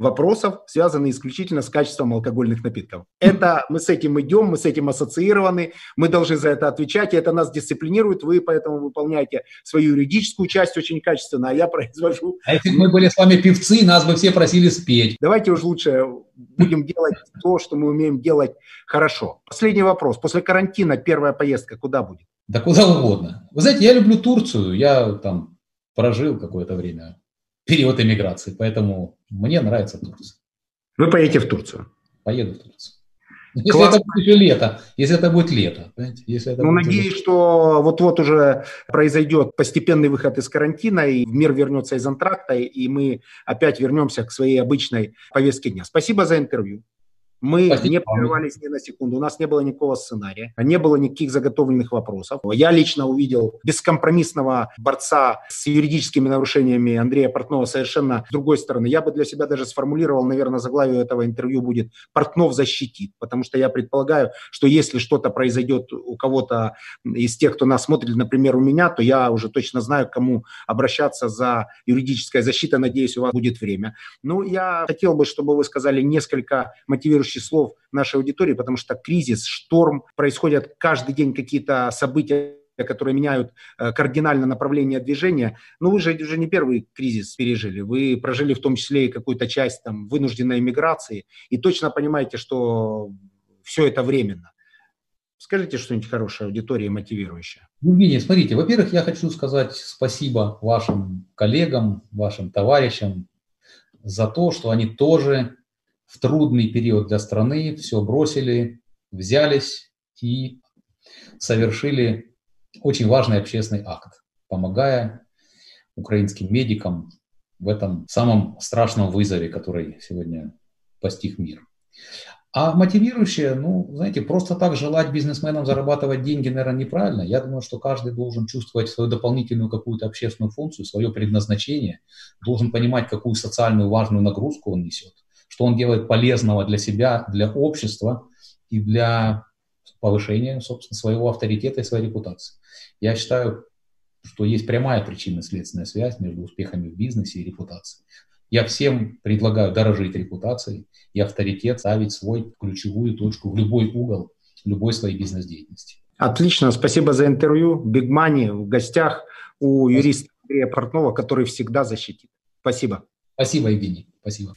вопросов, связанных исключительно с качеством алкогольных напитков. Это мы с этим идем, мы с этим ассоциированы, мы должны за это отвечать, и это нас дисциплинирует, вы поэтому выполняете свою юридическую часть очень качественно, а я произвожу... А если бы мы были с вами певцы, нас бы все просили спеть. Давайте уж лучше будем делать то, что мы умеем делать хорошо. Последний вопрос. После карантина первая поездка куда будет? Да куда угодно. Вы знаете, я люблю Турцию, я там прожил какое-то время период эмиграции, поэтому мне нравится Турция. Вы поедете в Турцию? Поеду в Турцию. Если Классно. это будет лето, если это будет лето. Если это ну, будет надеюсь, лето. что вот-вот уже произойдет постепенный выход из карантина, и мир вернется из антракта, и мы опять вернемся к своей обычной повестке дня. Спасибо за интервью. Мы Спасибо. не прерывались ни на секунду, у нас не было никакого сценария, не было никаких заготовленных вопросов. Я лично увидел бескомпромиссного борца с юридическими нарушениями Андрея Портнова совершенно с другой стороны. Я бы для себя даже сформулировал, наверное, заглавие этого интервью будет «Портнов защитит», потому что я предполагаю, что если что-то произойдет у кого-то из тех, кто нас смотрит, например, у меня, то я уже точно знаю, к кому обращаться за юридической защитой. Надеюсь, у вас будет время. Ну, я хотел бы, чтобы вы сказали несколько мотивирующих мотивирующих слов нашей аудитории, потому что кризис, шторм, происходят каждый день какие-то события, которые меняют э, кардинально направление движения. Ну, вы же уже не первый кризис пережили. Вы прожили в том числе и какую-то часть там вынужденной миграции и точно понимаете, что все это временно. Скажите что-нибудь хорошее аудитории, мотивирующее. Евгений, смотрите, во-первых, я хочу сказать спасибо вашим коллегам, вашим товарищам за то, что они тоже в трудный период для страны все бросили, взялись и совершили очень важный общественный акт, помогая украинским медикам в этом самом страшном вызове, который сегодня постиг мир. А мотивирующее, ну, знаете, просто так желать бизнесменам зарабатывать деньги, наверное, неправильно. Я думаю, что каждый должен чувствовать свою дополнительную какую-то общественную функцию, свое предназначение, должен понимать, какую социальную важную нагрузку он несет что он делает полезного для себя, для общества и для повышения, собственно, своего авторитета и своей репутации. Я считаю, что есть прямая причинно-следственная связь между успехами в бизнесе и репутацией. Я всем предлагаю дорожить репутацией и авторитет ставить свой ключевую точку в любой угол любой своей бизнес-деятельности. Отлично, спасибо за интервью. Big Money в гостях у юриста Андрея Портнова, который всегда защитит. Спасибо. Спасибо, Евгений. Спасибо.